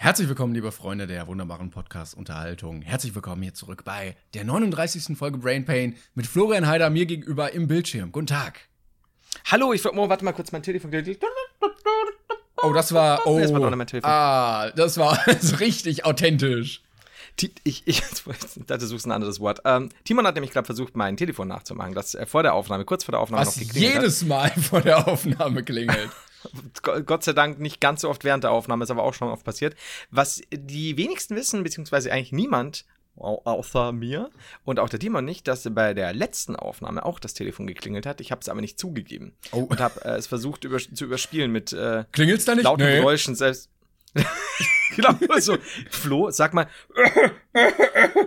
Herzlich willkommen, liebe Freunde der wunderbaren Podcast-Unterhaltung. Herzlich willkommen hier zurück bei der 39. Folge Brain Pain mit Florian Heider mir gegenüber im Bildschirm. Guten Tag. Hallo, ich oh, warte mal kurz mein Telefon. Oh, das war. Oh, das war doch nicht mein Telefon. Ah, das war richtig authentisch. Ti- Ich, ich, dachte, du suchst ein anderes Wort. Ähm, Timon hat nämlich gerade versucht, mein Telefon nachzumachen, das vor der Aufnahme, kurz vor der Aufnahme Was noch geklingelt jedes Mal vor der Aufnahme klingelt. Gott sei Dank nicht ganz so oft während der Aufnahme, ist aber auch schon oft passiert. Was die wenigsten wissen, beziehungsweise eigentlich niemand, au- außer mir und auch der Timon nicht, dass bei der letzten Aufnahme auch das Telefon geklingelt hat. Ich habe es aber nicht zugegeben Oh. und habe äh, es versucht über, zu überspielen mit äh, Klingelt's da nicht? lauten Nee. Geräuschen selbst. genau so. Flo, sag mal,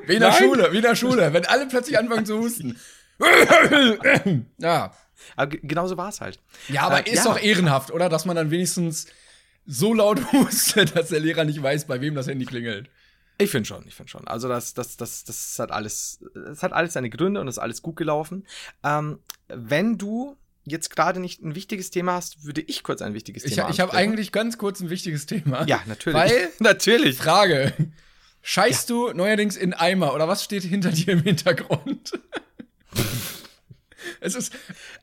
Wie in der Nein. Schule, wie in der Schule, wenn alle plötzlich anfangen zu husten. ja. Aber ge- genau so war es halt. Ja, aber Äh, ist ja. doch ehrenhaft, oder? Dass man dann wenigstens so laut hustet, dass der Lehrer nicht weiß, bei wem das Handy klingelt. Ich finde schon, ich finde schon. Also das, das, das, das hat alles, es hat alles seine Gründe und es ist alles gut gelaufen. Ähm, wenn du jetzt gerade nicht ein wichtiges Thema hast, würde ich kurz ein wichtiges Ich, Thema ich habe ansprechen. eigentlich ganz kurz ein wichtiges Thema. Ja, natürlich. Weil, natürlich. Frage, scheißt du neuerdings in Eimer oder was steht hinter dir im Hintergrund? es ist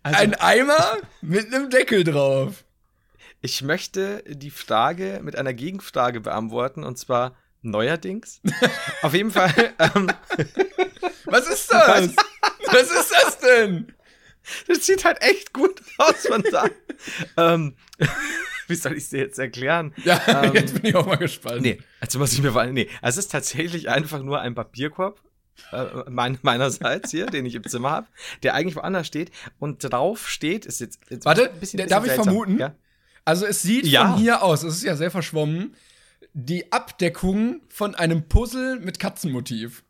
Also- ein Eimer mit einem Deckel drauf. Ich möchte die Frage mit einer Gegenfrage beantworten und zwar neuerdings. Auf jeden Fall. Ähm, Was ist das? was ist das denn? das sieht halt echt gut aus von da. ähm, wie soll ich es dir jetzt erklären? Ja, Ähm, jetzt bin ich auch mal gespannt. Nee, also was ich mir war, nee, es ist tatsächlich einfach nur ein Papierkorb äh, mein, meinerseits hier, den ich im Zimmer habe, der eigentlich woanders steht und drauf steht, ist jetzt, jetzt Warte, ein bisschen, darf bisschen ich vermuten? Ja? Also es sieht Ja. von hier aus, es ist ja sehr verschwommen, die Abdeckung von einem Puzzle mit Katzenmotiv.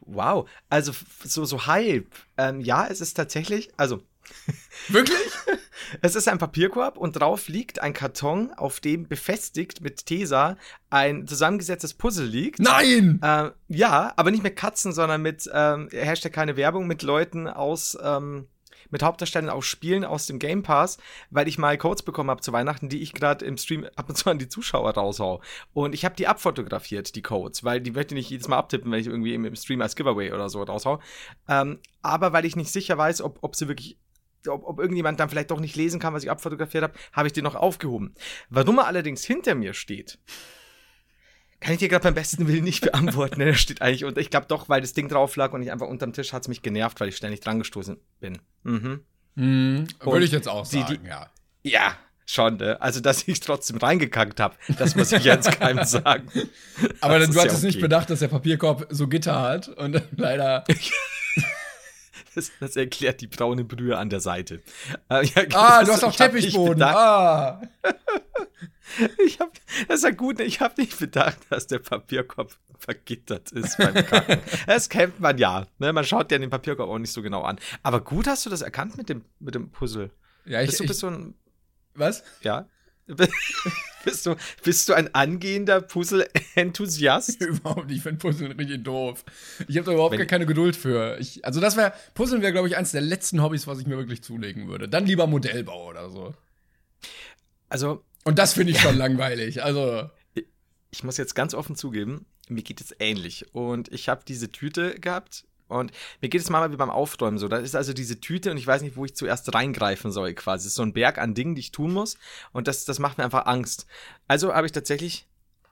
Wow, also so so halb. Ähm, ja, es ist tatsächlich, also Wirklich? es ist ein Papierkorb und drauf liegt ein Karton, auf dem befestigt mit Tesa ein zusammengesetztes Puzzle liegt. Nein! Ähm, ja, aber nicht mit Katzen, sondern mit, ähm, Hashtag keine Werbung, mit Leuten aus, ähm, mit Hauptdarstellern aus Spielen aus dem Game Pass, weil ich mal Codes bekommen habe zu Weihnachten, die ich gerade im Stream ab und zu an die Zuschauer raushau. Und ich habe die abfotografiert, die Codes, weil die möchte ich nicht jedes Mal abtippen, wenn ich irgendwie im, im Stream als Giveaway oder so raushau. Ähm, aber weil ich nicht sicher weiß, ob, ob sie wirklich ob, ob irgendjemand dann vielleicht doch nicht lesen kann, was ich abfotografiert habe, habe ich den noch aufgehoben. Warum er allerdings hinter mir steht, kann ich dir gerade beim besten Willen nicht beantworten. Er steht eigentlich unter. Ich glaube doch, weil das Ding drauf lag und ich einfach unterm Tisch hat es mich genervt, weil ich ständig dran gestoßen bin. Mhm. Hm, würde ich jetzt auch sagen, die- ja. Ja, schon. Ne? Also, dass ich trotzdem reingekackt habe, das muss ich jetzt keinem sagen. Aber Das du hattest ja nicht okay. bedacht, dass der Papierkorb so Gitter hat und leider. Das, das erklärt die braune Brühe an der Seite. Äh, ja, Ah, das- du hast auch Teppichboden. Ah. Ich hab, das ist ja gut, ich habe nicht bedacht, dass der Papierkorb vergittert ist beim Kacken. das kennt man ja. Ne? Man schaut ja den Papierkorb auch nicht so genau an. Aber gut hast du das erkannt mit dem, mit dem Puzzle. Ja, ich, Bist du, ich, du ein, was? ja? bist, du, bist du ein angehender Puzzle-Enthusiast? Überhaupt nicht. Ich finde Puzzeln richtig doof. Ich habe da überhaupt Wenn- gar keine Geduld für. Ich, also das wäre, Puzzeln wäre, glaube ich, eins der letzten Hobbys, was ich mir wirklich zulegen würde. Dann lieber Modellbau oder so. Also, Und das finde ich schon langweilig. Also, ich muss jetzt ganz offen zugeben, mir geht es ähnlich. Und ich habe diese Tüte gehabt und mir geht es manchmal wie beim Aufräumen so. Da ist also diese Tüte und ich weiß nicht, wo ich zuerst reingreifen soll quasi. Es ist so ein Berg an Dingen, die ich tun muss und das, das macht mir einfach Angst. Also habe ich tatsächlich,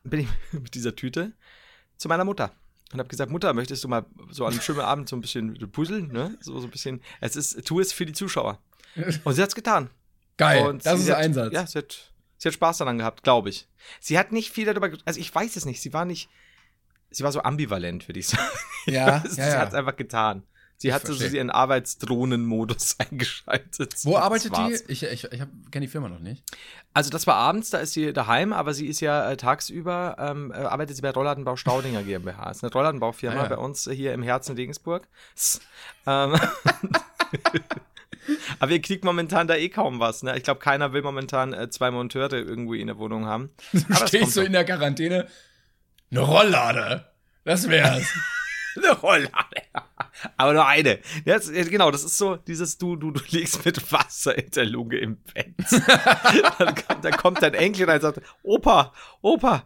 bin ich mit dieser Tüte zu meiner Mutter und habe gesagt, Mutter, möchtest du mal so an einem schönen Abend so ein bisschen puzzeln, ne? So, so ein bisschen, es ist, tu es für die Zuschauer. Und sie hat's getan. geil. Und das ist hat, Einsatz. Ja, sie hat, sie hat Spaß daran gehabt, glaube ich. Sie hat nicht viel darüber, also ich weiß es nicht, sie war nicht, sie war so ambivalent, würde ich sagen. Ja, sie ja, ja. hat es einfach getan. Sie hat so ihren Arbeitsdrohnenmodus eingeschaltet. Wo arbeitet die? Ich, ich, ich kenne die Firma noch nicht. Also das war abends, da ist sie daheim, aber sie ist ja äh, tagsüber, ähm, äh, arbeitet sie bei Rollladenbau Staudinger GmbH. Das ist eine Rollladenbaufirma ah, ja. bei uns hier im Herzen Regensburg. Ähm, aber ihr kriegt momentan da eh kaum was. Ne? Ich glaube, keiner will momentan äh, zwei Monteure irgendwie in der Wohnung haben. Du stehst so in der Quarantäne. Eine Rolllade. Das wär's. eine Rolllade. Aber nur eine. Jetzt, genau, das ist so dieses du, du, du liegst mit Wasser in der Lunge im Bett. dann, kommt, dann kommt dein Enkel und sagt, Opa, Opa,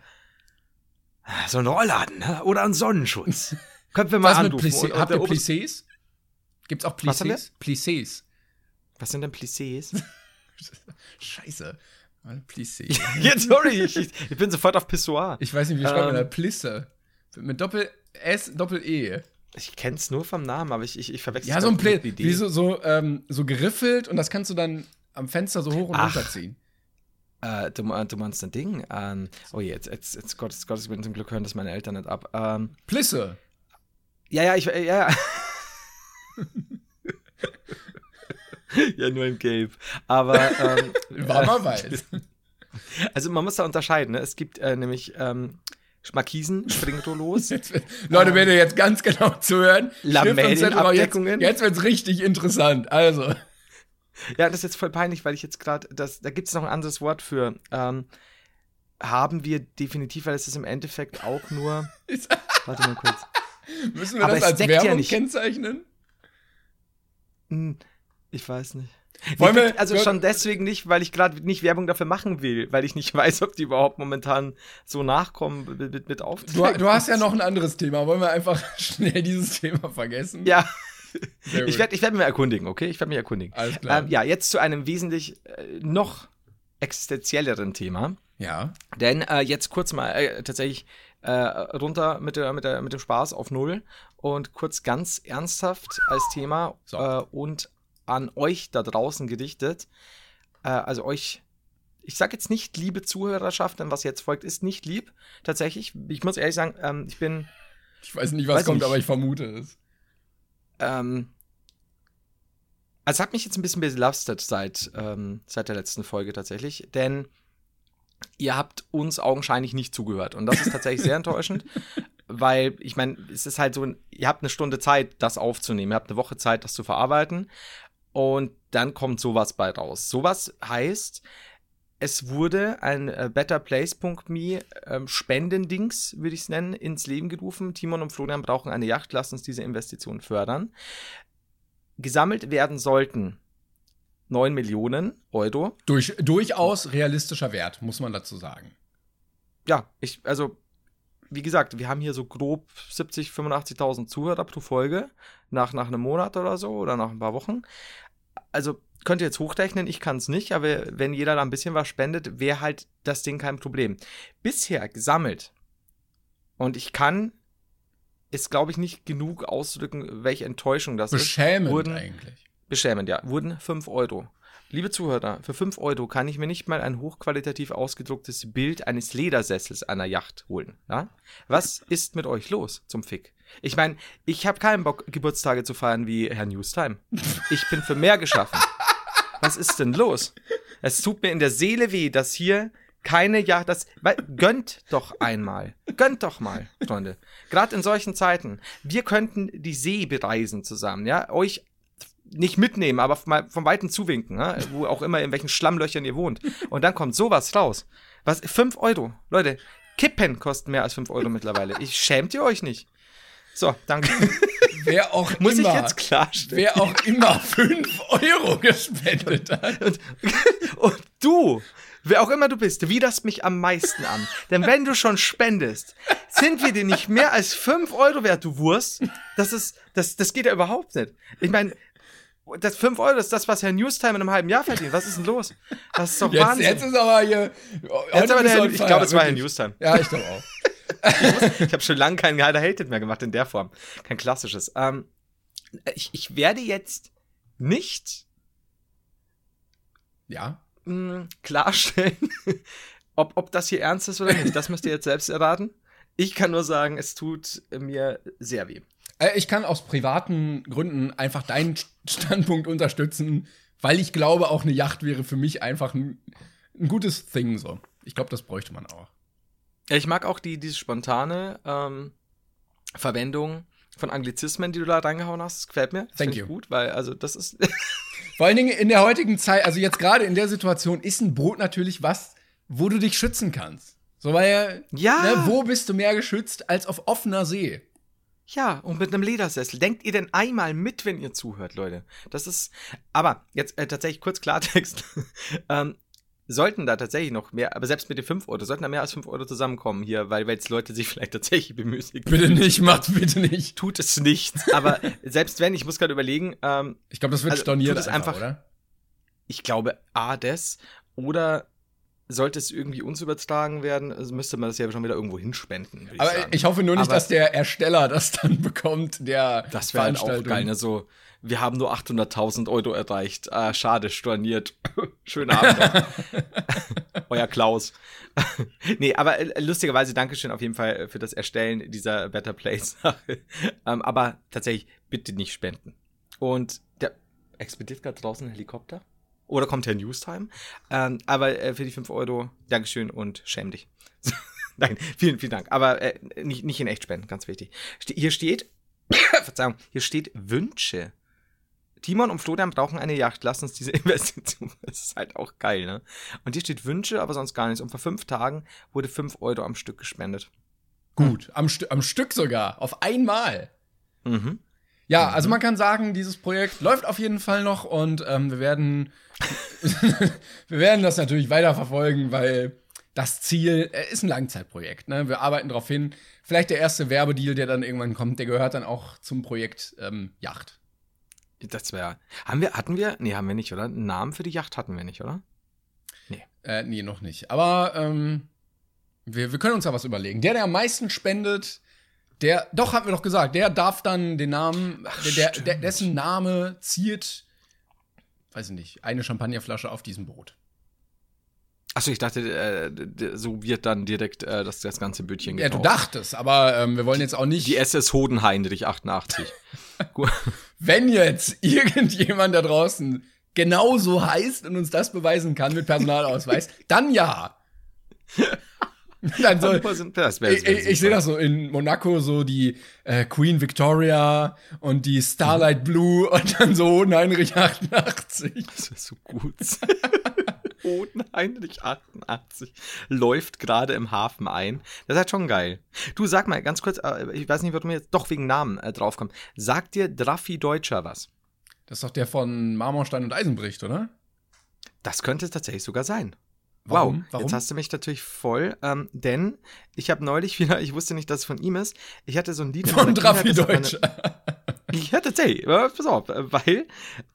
so ein Rollladen ne? oder ein Sonnenschutz. Können wir mal Was anrufen. Plissé, habt ihr Plissés? Gibt's auch Plissés? Plissés. Was sind denn Plissés? Scheiße. Plissé. Jetzt, sorry, ich, ich, bin sofort auf Pissoir. Ich weiß nicht, wie schreibt ähm, man da? Plisse. Mit Doppel-S, Doppel-E. Ich kenn's nur vom Namen, aber ich, ich, ich verwechsel Ja, so ein Play, wie so, so, ähm, so geriffelt und das kannst du dann am Fenster so hoch und Ach. runter ziehen. Äh, du, du, meinst ein Ding? Ähm, oh je, jetzt, jetzt, jetzt Gottes, Gottes Willen, zum Glück hören das meine Eltern nicht ab. Ähm, Plisse. Ja, ja, ich, ja, ja. ja, nur im Gelb. Aber, ähm, War mal weiß. Also man muss da unterscheiden, ne? Es gibt äh, nämlich ähm, Markisen, Springrollos. Leute, ähm, wenn ihr jetzt ganz genau zuhören, Lamellenabdeckungen. Jetzt, jetzt wird's richtig interessant. Also. Ja, das ist jetzt voll peinlich, weil ich jetzt gerade, da gibt es noch ein anderes Wort für. Ähm, haben wir definitiv, weil es ist im Endeffekt auch nur. warte mal kurz. Müssen wir Aber das als Werbung ja kennzeichnen? Ich weiß nicht. Wollen wir, also schon deswegen nicht, weil ich gerade nicht Werbung dafür machen will, weil ich nicht weiß, ob die überhaupt momentan so nachkommen mit, mit, mit Aufträgen. Du, du, hast ja noch ein anderes Thema. Wollen wir einfach schnell dieses Thema vergessen? Ja. Ich werde ich werd mich erkundigen, okay? Ich werde mich erkundigen. Alles klar. Ähm, ja, jetzt zu einem wesentlich äh, noch existenzielleren Thema. Ja. Denn äh, jetzt kurz mal äh, tatsächlich äh, runter mit, der, mit, der, mit dem Spaß auf Null und kurz ganz ernsthaft als Thema so. Äh, und an euch da draußen gerichtet. Äh, also euch, ich sage jetzt nicht liebe Zuhörerschaft, denn was jetzt folgt, ist nicht lieb. Tatsächlich, ich muss ehrlich sagen, ähm, ich bin. Ich weiß nicht, was weiß kommt, nicht. aber ich vermute es. Ähm, also es hat mich jetzt ein bisschen belastet seit, ähm, seit der letzten Folge tatsächlich, denn ihr habt uns augenscheinlich nicht zugehört. Und das ist tatsächlich sehr enttäuschend, weil ich meine, es ist halt so, ihr habt eine Stunde Zeit, das aufzunehmen, ihr habt eine Woche Zeit, das zu verarbeiten. Und dann kommt sowas bei raus. Sowas heißt, es wurde ein äh, BetterPlace.me ähm, Spendendings, würde ich es nennen, ins Leben gerufen. Timon und Florian brauchen eine Yacht, lass uns diese Investition fördern. Gesammelt werden sollten 9 Millionen Euro. Durch, durchaus realistischer Wert, muss man dazu sagen. Ja, ich, also, wie gesagt, wir haben hier so grob 70, 85.000 Zuhörer pro Folge nach, nach einem Monat oder so oder nach ein paar Wochen. Also könnt ihr jetzt hochrechnen, ich kann es nicht, aber wenn jeder da ein bisschen was spendet, wäre halt das Ding kein Problem. Bisher gesammelt und ich kann es, glaube ich, nicht genug ausdrücken, welche Enttäuschung das Beschämend ist. Beschämend eigentlich. Beschämend, ja. Wurden 5 Euro. Liebe Zuhörer, für 5 Euro kann ich mir nicht mal ein hochqualitativ ausgedrucktes Bild eines Ledersessels einer Yacht holen. Ja? Was ist mit euch los zum Fick? Ich meine, ich habe keinen Bock, Geburtstage zu feiern wie Herr Newstime. Ich bin für mehr geschaffen. Was ist denn los? Es tut mir in der Seele weh, dass hier keine Yacht, das, gönnt doch einmal. Gönnt doch mal, Freunde. Gerade in solchen Zeiten. Wir könnten die See bereisen zusammen, ja? Euch nicht mitnehmen, aber mal vom Weiten zuwinken, ja? wo auch immer, in welchen Schlammlöchern ihr wohnt. Und dann kommt sowas raus. Was, 5 Euro. Leute, Kippen kosten mehr als 5 Euro mittlerweile. Ich schämt ihr euch nicht. So, danke. Wer auch Muss immer, ich jetzt klarstellen. Wer auch immer 5 Euro gespendet hat. Und, und du, wer auch immer du bist, widerst mich am meisten an. Denn wenn du schon spendest, sind wir dir nicht mehr als 5 Euro wert, du Wurst. Das ist, das, das geht ja überhaupt nicht. Ich meine, das 5 Euro ist das, was Herr Newstime in einem halben Jahr verdient. Was ist denn los? Das ist doch jetzt, Wahnsinn. Jetzt ist aber hier. Jetzt aber der, ich glaube, es war Herr Newstime. Ja, ich glaube auch. Ich, ich habe schon lange kein Gehalt Hated mehr gemacht in der Form. Kein klassisches. Ähm, ich, ich werde jetzt nicht ja. mh, hm, klarstellen, ob, ob das hier ernst ist oder nicht. Das müsst ihr jetzt selbst erraten. Ich kann nur sagen, es tut mir sehr weh. Äh, ich kann aus privaten Gründen einfach deinen Standpunkt unterstützen, weil ich glaube, auch eine Yacht wäre für mich einfach ein, ein gutes Thing so. Ich glaube, das bräuchte man auch. Ich mag auch die, diese spontane ähm, Verwendung von Anglizismen, die du da reingehauen hast. Das gefällt mir. Das Thank you. gut, weil also das ist Vor allen Dingen in der heutigen Zeit, also jetzt gerade in der Situation, ist ein Boot natürlich was, wo du dich schützen kannst. So, weil, Ja. ne, wo bist du mehr geschützt als auf offener See? Ja, und mit einem Ledersessel. Denkt ihr denn einmal mit, wenn ihr zuhört, Leute? Das ist. Aber jetzt äh, tatsächlich kurz Klartext. ähm, sollten da tatsächlich noch mehr, aber selbst mit den 5 Euro, sollten da mehr als 5 Euro zusammenkommen hier, weil jetzt Leute sich vielleicht tatsächlich bemüßigen. Bitte nicht, macht's bitte nicht. Tut es nicht. Aber selbst wenn, ich muss gerade überlegen, ähm, Ich glaube, das wird Also, storniert einfach, einfach- oder? ich glaube, A, das oder sollte es irgendwie uns übertragen werden, also müsste man das ja schon wieder irgendwo hinspenden. Aber sagen. ich hoffe nur nicht, Aber- dass der Ersteller das dann bekommt, der Das wäre halt auch geil, ne? So, wir haben nur 800.000 Euro erreicht. Ah, schade, storniert. Schönen Abend. Euer Klaus. nee, aber äh, lustigerweise Dankeschön auf jeden Fall äh, für das Erstellen dieser Better Place-Sache. ähm, aber tatsächlich, bitte nicht spenden. Und der explodiert gerade draußen ein Helikopter. Oder kommt Herr Newstime? Ähm, aber äh, für die 5 Euro, Dankeschön und schäm dich. Nein, vielen, vielen Dank. Aber äh, nicht, nicht in echt spenden, ganz wichtig. Ste hier steht, Verzeihung, hier steht Wünsche. Timon und Florian brauchen eine Yacht. Lass uns diese Investition. Das ist halt auch geil, ne? Und hier steht Wünsche, aber sonst gar nichts. Und vor fünf Tagen wurde 5 Euro am Stück gespendet. Gut, am, St am Stück sogar, auf einmal. Mhm. Ja, also man kann sagen, dieses Projekt läuft auf jeden Fall noch und ähm, wir werden wir werden das natürlich weiterverfolgen, weil das Ziel äh, ist ein Langzeitprojekt. Ne? Wir arbeiten darauf hin. Vielleicht der erste Werbedeal, der dann irgendwann kommt, der gehört dann auch zum Projekt ähm, Yacht. Das wäre. Haben wir, hatten wir? Nee, haben wir nicht, oder? Einen Namen für die Yacht hatten wir nicht, oder? Äh, nee, noch nicht. Aber ähm, wir, wir können uns da was überlegen. Der, der am meisten spendet, der, doch, haben wir doch gesagt, der darf dann den Namen, der, der, der, dessen Name ziert, weiß ich nicht, eine Champagnerflasche auf diesem Boot. Achso, ich dachte, äh, so wird dann direkt äh, das, das ganze Bötchen Ja, du dachtest, aber ähm, wir wollen jetzt auch nicht, Die SS Hodenheinrich 88. Gut. wenn jetzt irgendjemand da draußen genauso heißt und uns das beweisen kann mit Personalausweis, dann ja. dann wär, ich, ich, ich sehe das so in Monaco, so die äh, Queen Victoria und die Starlight Blue und dann so Hohenheinrich 88. Das ist so gut. Hodenheinrich 88 läuft gerade im Hafen ein. Das ist halt schon geil. Du sag mal ganz kurz, äh, ich weiß nicht, warum wir jetzt doch wegen Namen äh, draufkommen. Sagt dir Draffi Deutscher was? Das ist doch der von Marmorstein und Eisenbricht, oder? Das könnte es tatsächlich sogar sein. Warum? Wow, Warum? jetzt hast du mich natürlich voll, ähm, denn ich habe neulich wieder, ich wusste nicht, dass es von ihm ist, ich hatte so ein Lied Von Draffi Deutscher. Ja, tatsächlich, pass auf, äh, weil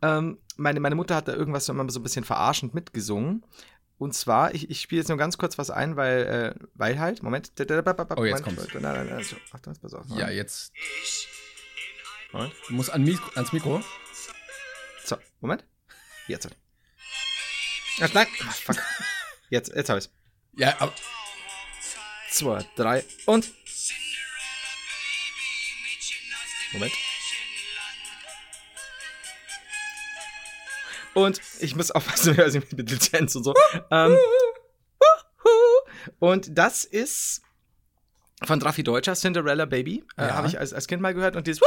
ähm, meine, meine Mutter hat da irgendwas so immer so ein bisschen verarschend mitgesungen. Und zwar, ich, ich spiele jetzt nur ganz kurz was ein, weil, äh, weil halt, Moment. Oh, jetzt Moment, kommt's. Nein, nein, nein, so, Achtung, pass auf. Ja, jetzt. Moment. Du musst an Mikro, ans Mikro. So, Moment. Jetzt. Ach, nein, ah, fuck. Jetzt, jetzt hab ich's. Ja, aber Zwei, drei und. Moment. Und ich muss aufpassen, also mit Lizenz und so. ähm, und das ist von Raffi Deutscher, Cinderella Baby. Äh, Ja. Habe ich als, als Kind mal gehört. Und dieses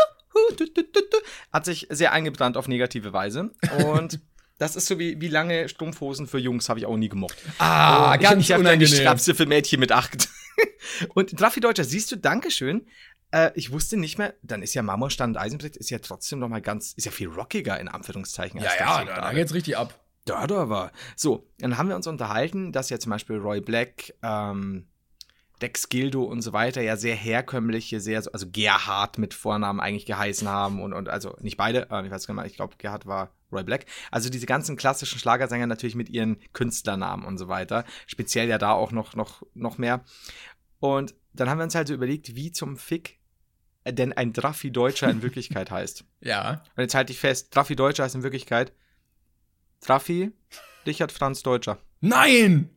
hat sich sehr eingebrannt auf negative Weise. Und das ist so wie, wie lange Strumpfhosen für Jungs habe ich auch nie gemocht. ah, Oh, ganz ich, ich hab dann die unangenehm. Strapse für Mädchen mit acht. Und Raffi Deutscher, siehst du, Dankeschön. Äh, ich wusste nicht mehr, dann ist ja Marmorstein und Eisenbrett ist ja trotzdem noch mal ganz, ist ja viel rockiger in Anführungszeichen. Ja, ja, da, da geht's richtig ab. Da, da war. So, dann haben wir uns unterhalten, dass ja zum Beispiel Roy Black, ähm, Dex Gildo und so weiter ja sehr herkömmliche, sehr, so- also Gerhard mit Vornamen eigentlich geheißen haben und, und also nicht beide, äh, ich weiß gar nicht, ich glaube Gerhard war Roy Black. Also diese ganzen klassischen Schlagersänger natürlich mit ihren Künstlernamen und so weiter. Speziell ja da auch noch, noch, noch mehr. Und dann haben wir uns halt so überlegt, wie zum Fick denn ein Draffi Deutscher in Wirklichkeit heißt. Ja. Und jetzt halte ich fest, Draffi Deutscher heißt in Wirklichkeit Draffi Richard Franz Deutscher. Nein!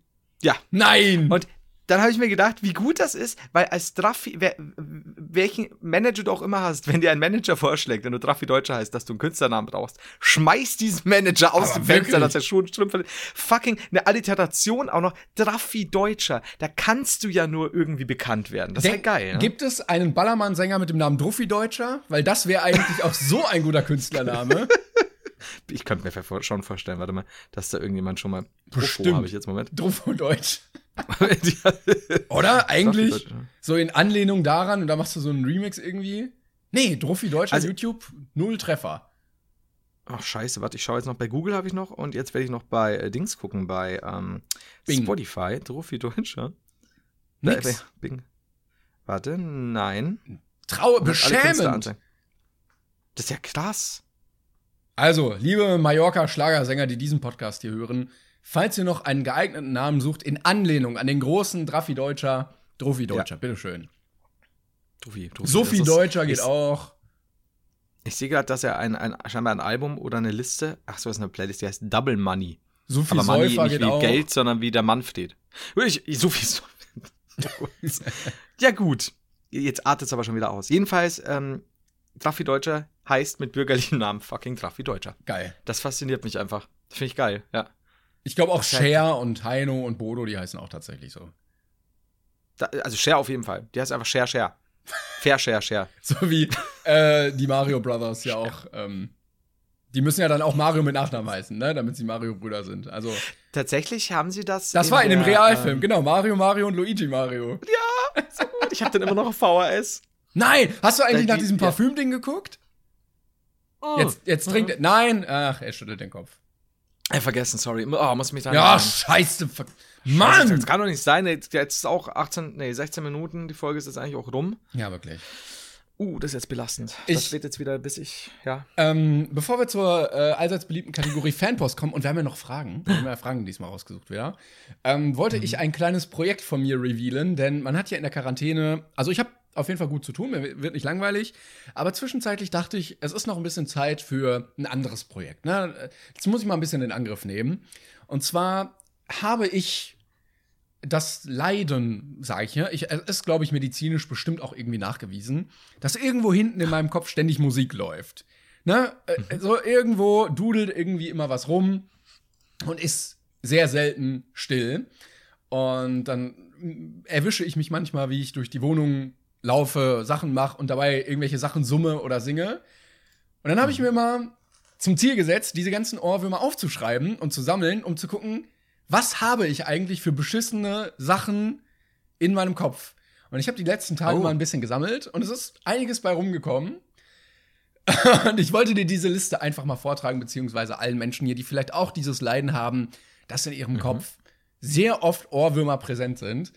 Ja. Nein! Und dann habe ich mir gedacht, wie gut das ist, weil als Draffi, wer, welchen Manager du auch immer hast, wenn dir ein Manager vorschlägt, wenn du Draffi Deutscher heißt, dass du einen Künstlernamen brauchst, schmeiß diesen Manager aus Aber dem Fenster, dass er und Strümpfe. Fucking eine Alliteration auch noch. Draffi Deutscher. Da kannst du ja nur irgendwie bekannt werden. Das ist ja geil. Ne? Gibt es einen Ballermann-Sänger mit dem Namen Druffi Deutscher? Weil das wäre eigentlich auch so ein guter Künstlername. Ich könnte mir schon vorstellen, warte mal, dass da irgendjemand schon mal. Bestimmt. habe ich jetzt Moment. Druffo Deutsch. Oder? Eigentlich Druffi Deutsch, ja. so in Anlehnung daran und da machst du so einen Remix irgendwie. Nee, Druffi Deutscher, Also- YouTube, null Treffer. Ach, scheiße, warte, ich schaue jetzt noch bei Google habe ich noch und jetzt werde ich noch bei äh, Dings gucken, bei ähm. Spotify, Trophy Deutscher. Nix. Äh, Bing. Warte, nein. Trau Alle Künstler beschämend. Das ist ja krass. Also, liebe Mallorca-Schlagersänger, die diesen Podcast hier hören, falls ihr noch einen geeigneten Namen sucht, in Anlehnung an den großen Draffi Deutscher, Druffi Deutscher, bitteschön. Trophy, Trophy. Sophie Deutscher geht auch. Ich sehe gerade, dass er ein, ein, scheinbar ein Album oder eine Liste, ach so, das ist eine Playlist, die heißt Double Money. Sophie Aber Money Säufer nicht wie auch. Geld, sondern wie der Mann steht. Ich, ich, so viel. Ja, gut. Jetzt artet es aber schon wieder aus. Jedenfalls, ähm, Traffi Deutscher heißt mit bürgerlichem Namen fucking Traffi Deutscher. Geil. Das fasziniert mich einfach. Finde ich geil, ja. Ich glaube auch halt- Cher und Heino und Bodo, die heißen auch tatsächlich so. Da, also Share auf jeden Fall. Die heißt einfach Share, Share. Fair Share, Share. So wie äh, die Mario Brothers ja auch. Ähm, die müssen ja dann auch Mario mit Nachnamen heißen, ne? Damit sie Mario-Brüder sind. Also, Tatsächlich haben sie das. das war in dem Realfilm, ähm, genau. Mario, Mario und Luigi Mario. Ich habe den immer noch auf VHS. Nein! Hast du eigentlich nach die- diesem ja. Parfüm-Ding geguckt? Jetzt, jetzt trinkt er. Nein! Ach, er schüttelt den Kopf. Ja, vergessen, sorry. Oh, muss mich da Ja, scheiße. fuck. Mann! Das kann doch nicht sein. Jetzt ist auch 18, nee, 16 Minuten. Die Folge ist jetzt eigentlich auch rum. Ja, wirklich. Uh, das ist jetzt belastend. Ich- das wird jetzt wieder, bis ich, ja. Ähm, bevor wir zur äh, allseits beliebten Kategorie Fanpost kommen, und wir haben ja noch Fragen, wir haben ja Fragen diesmal rausgesucht wieder, ähm, wollte ich ein kleines Projekt von mir revealen, denn man hat ja in der Quarantäne, also ich habe auf jeden Fall gut zu tun, mir wird nicht langweilig, aber zwischenzeitlich dachte ich, es ist noch ein bisschen Zeit für ein anderes Projekt. Ne? Jetzt muss ich mal ein bisschen in Angriff nehmen. Und zwar habe ich das Leiden, sage ich ja, ich, es ist, glaube ich, medizinisch bestimmt auch irgendwie nachgewiesen, dass irgendwo hinten in meinem Kopf ständig Musik läuft. Ne? Äh, So irgendwo dudelt irgendwie immer was rum und ist sehr selten still. Und dann mm, erwische ich mich manchmal, wie ich durch die Wohnung laufe, Sachen mache und dabei irgendwelche Sachen summe oder singe. Und dann habe ich mir mal zum Ziel gesetzt, diese ganzen Ohrwürmer aufzuschreiben und zu sammeln, um zu gucken, was habe ich eigentlich für beschissene Sachen in meinem Kopf. Und ich habe die letzten Tage Oh. mal ein bisschen gesammelt und es ist einiges bei rumgekommen. Und ich wollte dir diese Liste einfach mal vortragen, beziehungsweise allen Menschen hier, die vielleicht auch dieses Leiden haben, dass in ihrem Kopf sehr oft Ohrwürmer präsent sind.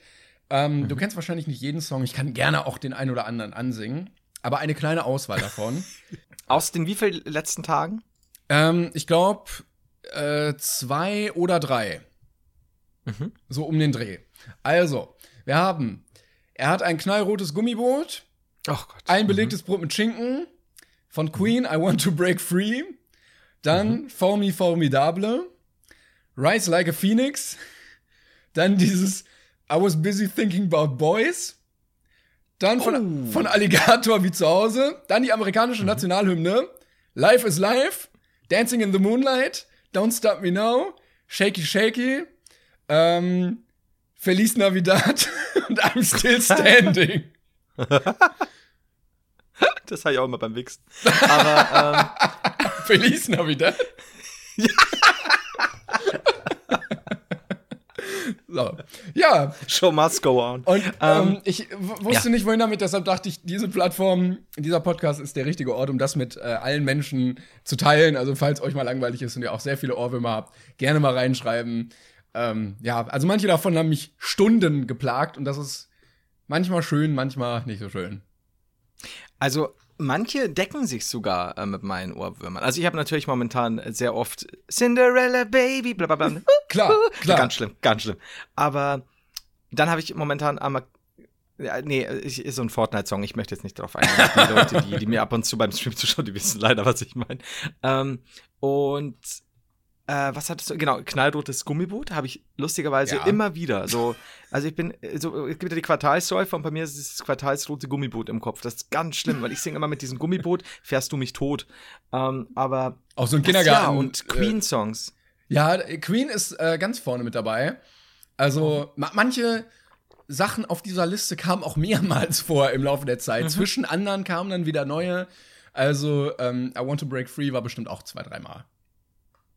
Ähm, Du kennst wahrscheinlich nicht jeden Song, ich kann gerne auch den einen oder anderen ansingen, aber eine kleine Auswahl davon. Aus den wie vielen letzten Tagen? ähm, ich glaube, äh, zwei oder drei. Mhm. So um den Dreh. Also, wir haben, er hat ein knallrotes Gummiboot, Oh Gott. ein belegtes Brot mit Schinken von Queen, I Want to Break Free. Dann Foamy Formidable, Rise Like a Phoenix. Dann dieses I Was Busy Thinking About Boys. Dann von, Oh. von Alligator wie zu Hause. Dann die amerikanische Nationalhymne. Life is Life. Dancing in the Moonlight. Don't Stop Me Now. Shaky Shaky. Ähm, Feliz Navidad. Und I'm Still Standing. Das habe ich auch immer beim Wichsen. Aber, ähm, Feliz Navidad. So. Ja, Show must go on. und ähm, Ähm, ich wusste nicht, wohin damit, deshalb dachte ich, diese Plattform, dieser Podcast ist der richtige Ort, um das mit äh, allen Menschen zu teilen. Also, falls euch mal langweilig ist und ihr auch sehr viele Ohrwürmer habt, gerne mal reinschreiben. Ähm, ja, also manche davon haben mich Stunden geplagt und das ist manchmal schön, manchmal nicht so schön. Also, manche decken sich sogar äh, mit meinen Ohrwürmern. Also, ich habe natürlich momentan sehr oft Cinderella Baby, bla bla bla. Klar, klar. Ganz schlimm, ganz schlimm. Aber dann habe ich momentan einmal. Ja, nee, ich, ist so ein Fortnite-Song, ich möchte jetzt nicht drauf eingehen. Die Leute, die, die mir ab und zu beim Stream zuschauen, die wissen leider, was ich meine. Ähm, und äh, was hattest du? Genau, knallrotes Gummiboot habe ich lustigerweise Ja. immer wieder. So, also ich bin, äh, so, es gibt ja die Quartalsläufer und bei mir ist das quartalsrote Gummiboot im Kopf. Das ist ganz schlimm, weil ich singe immer mit diesem Gummiboot, fährst du mich tot. Ähm, aber Auch so ein Kindergarten. Ja, und Queen-Songs. Ja, Queen ist äh, ganz vorne mit dabei. Also ma manche Sachen auf dieser Liste kamen auch mehrmals vor im Laufe der Zeit. Zwischen anderen kamen dann wieder neue. Also ähm, I Want to Break Free war bestimmt auch zwei, dreimal.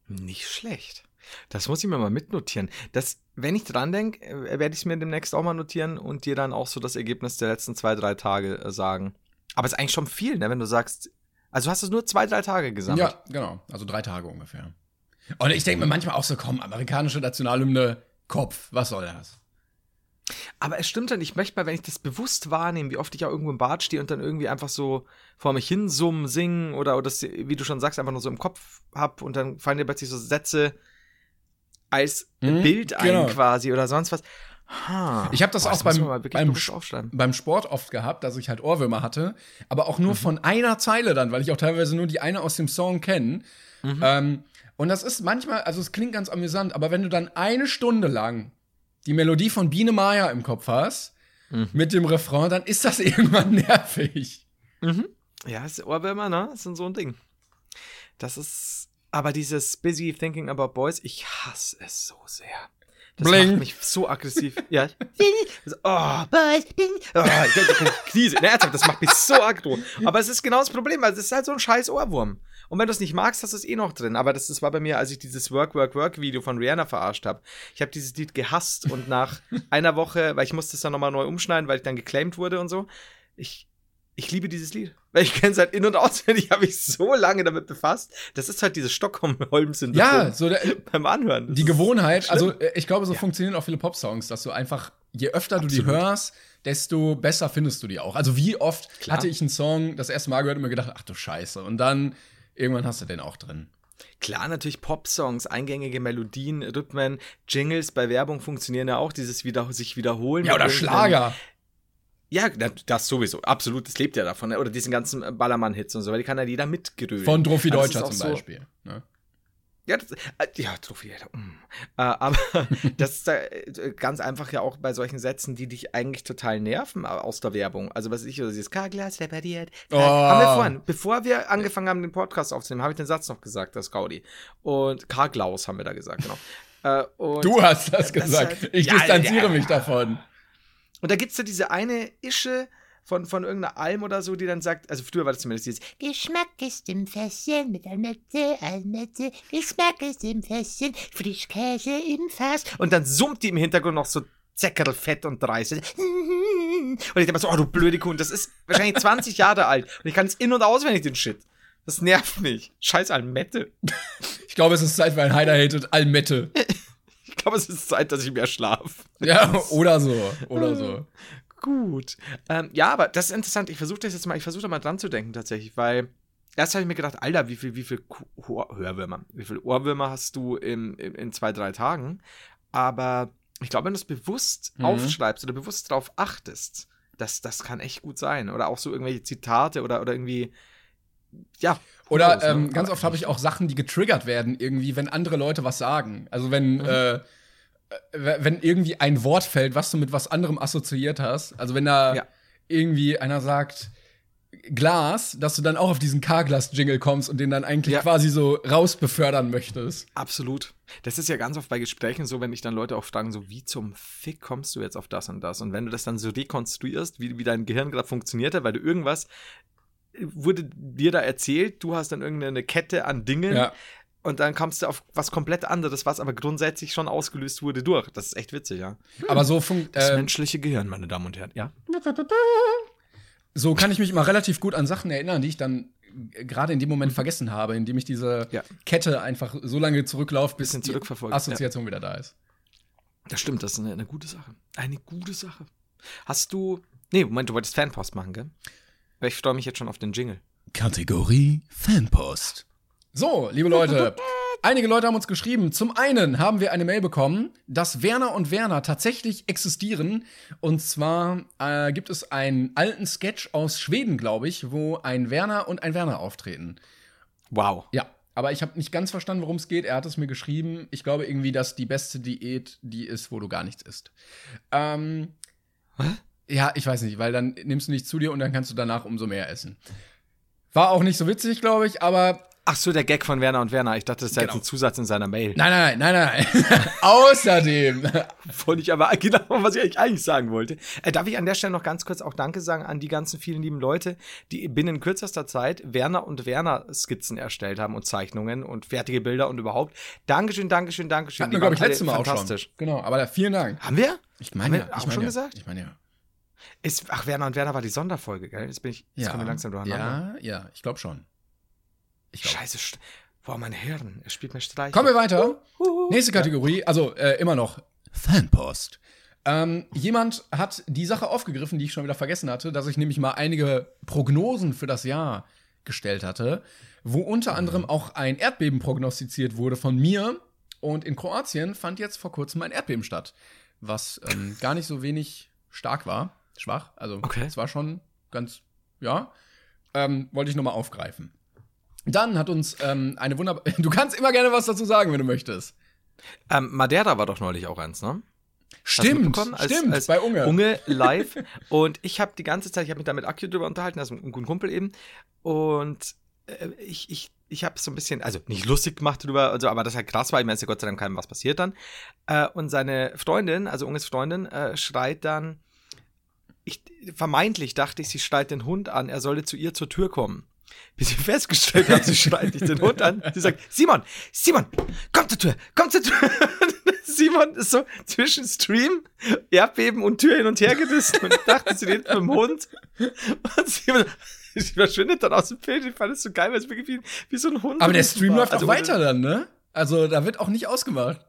Nicht schlecht. Das muss ich mir mal mitnotieren. Das, wenn ich dran denke, äh, werde ich es mir demnächst auch mal notieren und dir dann auch so das Ergebnis der letzten zwei, drei Tage äh, sagen. Aber es ist eigentlich schon viel, ne, wenn du sagst, also hast du es nur zwei, drei Tage gesammelt. Ja, genau. Also drei Tage ungefähr. Und ich denke mir manchmal auch so, komm, amerikanische Nationalhymne, Kopf, was soll das? Aber es stimmt dann, ich möchte mal, wenn ich das bewusst wahrnehme, wie oft ich auch irgendwo im Bad stehe und dann irgendwie einfach so vor mich hin summen, singen oder, oder das, wie du schon sagst, einfach nur so im Kopf hab und dann fallen dir plötzlich so Sätze als Mhm, Bild ein genau. quasi oder sonst was. Ha. Ich habe das Boah, auch muss beim, beim, beim Sport oft gehabt, dass ich halt Ohrwürmer hatte, aber auch nur Mhm. von einer Zeile dann, weil ich auch teilweise nur die eine aus dem Song kenne. Mhm. Ähm, und das ist manchmal, also es klingt ganz amüsant, aber wenn du dann eine Stunde lang die Melodie von Biene Maya im Kopf hast, Mhm. mit dem Refrain, dann ist das irgendwann nervig. Ja, das ist Ohrwürmer, ne? Das ist so ein Ding. Das ist. Aber dieses Busy Thinking About Boys, ich hasse es so sehr. Das Bling. macht mich so aggressiv. ja. Oh, Boys, bing. Oh, ich ich- ich Krise. Ne, ernsthaft, das macht mich so aggro. Aber es ist genau das Problem, weil es ist halt so ein scheiß Ohrwurm. Und wenn du es nicht magst, hast du es eh noch drin. Aber das, das war bei mir, als ich dieses Work, Work, Work Video von Rihanna verarscht habe. Ich habe dieses Lied gehasst und nach einer Woche, weil ich musste es dann nochmal neu umschneiden, weil ich dann geclaimed wurde und so. Ich, ich liebe dieses Lied. Weil ich kenne es halt in- und auswendig, habe ich so lange damit befasst. Das ist halt dieses Stockholm-Holm-Syndrom Ja, so der, beim Anhören. Das die Gewohnheit, schlimm. also äh, ich glaube, so Ja. funktionieren auch viele Pop-Songs, dass du einfach, je öfter du die Absolut. hörst, desto besser findest du die auch. Also wie oft Klar. hatte ich einen Song das erste Mal gehört und mir gedacht, ach du Scheiße. Und dann irgendwann hast du den auch drin. Klar, natürlich Pop-Songs, eingängige Melodien, Rhythmen, Jingles bei Werbung funktionieren ja auch, dieses wieder, sich wiederholen. Ja, oder Schlager. Ja, das sowieso, absolut, das lebt ja davon. ne? Oder diesen ganzen Ballermann-Hits und so, weil die kann ja jeder mitgerölen. Von Trophy Deutscher zum auch so- Beispiel. Ne? Ja, das, äh, ja, Trophy, mm. äh, aber das ist äh, ganz einfach ja auch bei solchen Sätzen, die dich eigentlich total nerven aus der Werbung. Also was ich, oder dieses K-Glas repariert. Oh. Haben wir vorhin, bevor wir angefangen haben, den Podcast aufzunehmen, habe ich den Satz noch gesagt, das Gaudi. Und K-Glaus haben wir da gesagt, genau. Und, Du hast das Das gesagt. halt- ich Ja, distanziere ja. mich davon. und da gibt es ja diese eine Ische von, von irgendeiner Alm oder so, die dann sagt, also früher war das zumindest dieses Geschmack ist im Fässchen mit Almette, Almette. Geschmack ist im Fässchen, Frischkäse im Fass. Und dann summt die im Hintergrund noch so Zeckerlfett und Dreise. Und ich denke mal so, oh du blöde Kuh, das ist wahrscheinlich 20 Jahre alt. Und ich kann es in- und auswendig, den Shit. Das nervt mich. Scheiß Almette. Ich glaube, es ist Zeit für ein Heider hated Almette. Ich glaube, es ist Zeit, dass ich mehr schlaf. Ja, oder so. Oder so. Gut. Ähm, ja, aber das ist interessant. Ich versuche das jetzt mal, ich versuche da mal dran zu denken tatsächlich, weil erst habe ich mir gedacht, Alter, wie viel, wie viel Ohr- Hörwürmer, wie viel Ohrwürmer hast du im, im, in zwei, drei Tagen? Aber ich glaube, wenn du es bewusst Mhm. aufschreibst oder bewusst darauf achtest, das, das kann echt gut sein. Oder auch so irgendwelche Zitate oder, oder irgendwie, ja. Oder ne? ähm, ganz oft habe ich auch Sachen, die getriggert werden, irgendwie, wenn andere Leute was sagen. Also wenn, Mhm. äh, wenn irgendwie ein Wort fällt, was du mit was anderem assoziiert hast. Also wenn da Ja. irgendwie einer sagt Glas, dass du dann auch auf diesen K-Glas-Jingle kommst und den dann eigentlich Ja. quasi so rausbefördern möchtest. Absolut. Das ist ja ganz oft bei Gesprächen so, wenn ich dann Leute auch fragen, so wie zum Fick kommst du jetzt auf das und das? Und wenn du das dann so rekonstruierst, wie, wie dein Gehirn gerade funktioniert hat, weil du irgendwas äh, wurde dir da erzählt, du hast dann irgendeine Kette an Dingen Ja. Und dann kommst du auf was komplett anderes, was aber grundsätzlich schon ausgelöst wurde durch. Das ist echt witzig, ja. Aber so funkt. Das Äh, menschliche Gehirn, meine Damen und Herren, ja. so kann ich mich immer relativ gut an Sachen erinnern, die ich dann gerade in dem Moment vergessen habe, indem ich diese Mhm. Ja. Kette einfach so lange zurücklaufe, bis Bisschen die Assoziation wieder da ist. Das stimmt, das ist eine, eine gute Sache. Eine gute Sache. Hast du. Nee, Moment, du wolltest Fanpost machen, gell? Weil Ich freue mich jetzt schon auf den Jingle. Kategorie Fanpost. So, liebe Leute, einige Leute haben uns geschrieben. Zum einen haben wir eine Mail bekommen, dass Werner und Werner tatsächlich existieren. Und zwar äh, gibt es einen alten Sketch aus Schweden, glaube ich, wo ein Werner und ein Werner auftreten. Wow. Ja, aber ich habe nicht ganz verstanden, worum es geht. Er hat es mir geschrieben. Ich glaube irgendwie, dass die beste Diät die ist, wo du gar nichts isst. Ähm, ja, ich weiß nicht, weil dann nimmst du nichts zu dir und dann kannst du danach umso mehr essen. War auch nicht so witzig, glaube ich, aber Ach so, der Gag von Werner und Werner. Ich dachte, das sei Genau. jetzt ein Zusatz in seiner Mail. nein, nein, nein, nein, nein. Außerdem Wollte ich aber genau, was ich eigentlich- sagen wollte. Äh, darf ich an der Stelle noch ganz kurz auch Danke sagen an die ganzen vielen lieben Leute, die binnen kürzester Zeit Werner und Werner Skizzen erstellt haben und Zeichnungen und fertige Bilder und überhaupt. Dankeschön, Dankeschön, Dankeschön. hatten Die wir, glaube ich, letztes Mal auch schon. Genau, aber da, vielen Dank. Haben wir? Ich meine, ja, auch ich meine schon ja. gesagt? Ich meine ja. Ist, ach, Werner und Werner war die Sonderfolge, gell? Jetzt bin ich, jetzt Ja, kommen wir langsam durcheinander. ja, ja, ich glaube schon. Scheiße, boah, mein Hirn, er spielt mir Streich. Kommen wir weiter. Nächste Kategorie, also äh, immer noch Fanpost. Ähm, jemand hat die Sache aufgegriffen, die ich schon wieder vergessen hatte, dass ich nämlich mal einige Prognosen für das Jahr gestellt hatte, wo unter anderem auch ein Erdbeben prognostiziert wurde von mir. Und in Kroatien fand jetzt vor kurzem ein Erdbeben statt, was ähm, gar nicht so wenig stark war, schwach. Also Okay. es war schon ganz, ja, ähm, wollte ich nochmal aufgreifen. Dann hat uns ähm, eine wunderbare. Du kannst immer gerne was dazu sagen, wenn du möchtest. Ähm, Madeira war doch neulich auch eins, ne? Stimmt? Als- stimmt, als bei Unge. Unge live. und ich habe die ganze Zeit, ich habe mich da mit Akio drüber unterhalten, also ein guter Kumpel eben. Und äh, ich, ich, ich habe so ein bisschen, also nicht lustig gemacht drüber, also, aber das halt krass war. Ich meine, es ist ja Gott sei Dank keinem was passiert dann. Äh, und seine Freundin, also Unges Freundin, äh, schreit dann, ich, vermeintlich dachte ich, sie schreit den Hund an, er solle zu ihr zur Tür kommen. Bis sie festgestellt hat, sie schreit nicht den Hund an. Sie sagt, Simon, Simon, komm zur Tür, komm zur Tür. Simon ist so zwischen Stream, Erdbeben und Tür hin und her gerissen und dachte, sie redet mit dem Hund. Und Simon, sie verschwindet dann aus dem Bild. Ich fand es so geil, weil es wirklich wie, wie so ein Hund. Aber der Stream war. läuft Also, auch weiter dann, ne? Also da wird auch nicht ausgemacht.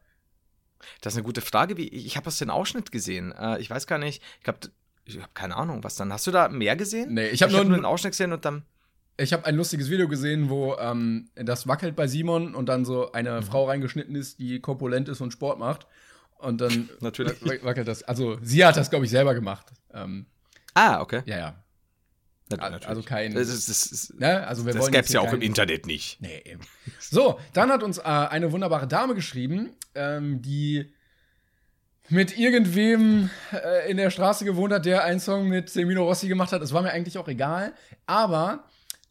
Das ist eine gute Frage. Wie, ich habe aus den Ausschnitt gesehen. Äh, ich weiß gar nicht. Ich glaube, ich habe keine Ahnung, was dann. Hast du da mehr gesehen? Nee, ich hab nur- nur einen Ausschnitt gesehen und dann. Ich habe ein lustiges Video gesehen, wo ähm, das wackelt bei Simon und dann so Mhm. eine Frau reingeschnitten ist, die korpulent ist und Sport macht. Und dann Natürlich. wa- wackelt das. Also sie hat das, glaube ich, selber gemacht. Ähm, Ah, okay. ja, ja. Also natürlich. kein- Das, ist, das, ist, Ne? Also wir das gäbe es ja auch im Internet nicht. Nee, eben. So, dann hat uns äh, eine wunderbare Dame geschrieben, ähm, die mit irgendwem äh, in der Straße gewohnt hat, der einen Song mit Semino Rossi gemacht hat. Das war mir eigentlich auch egal. Aber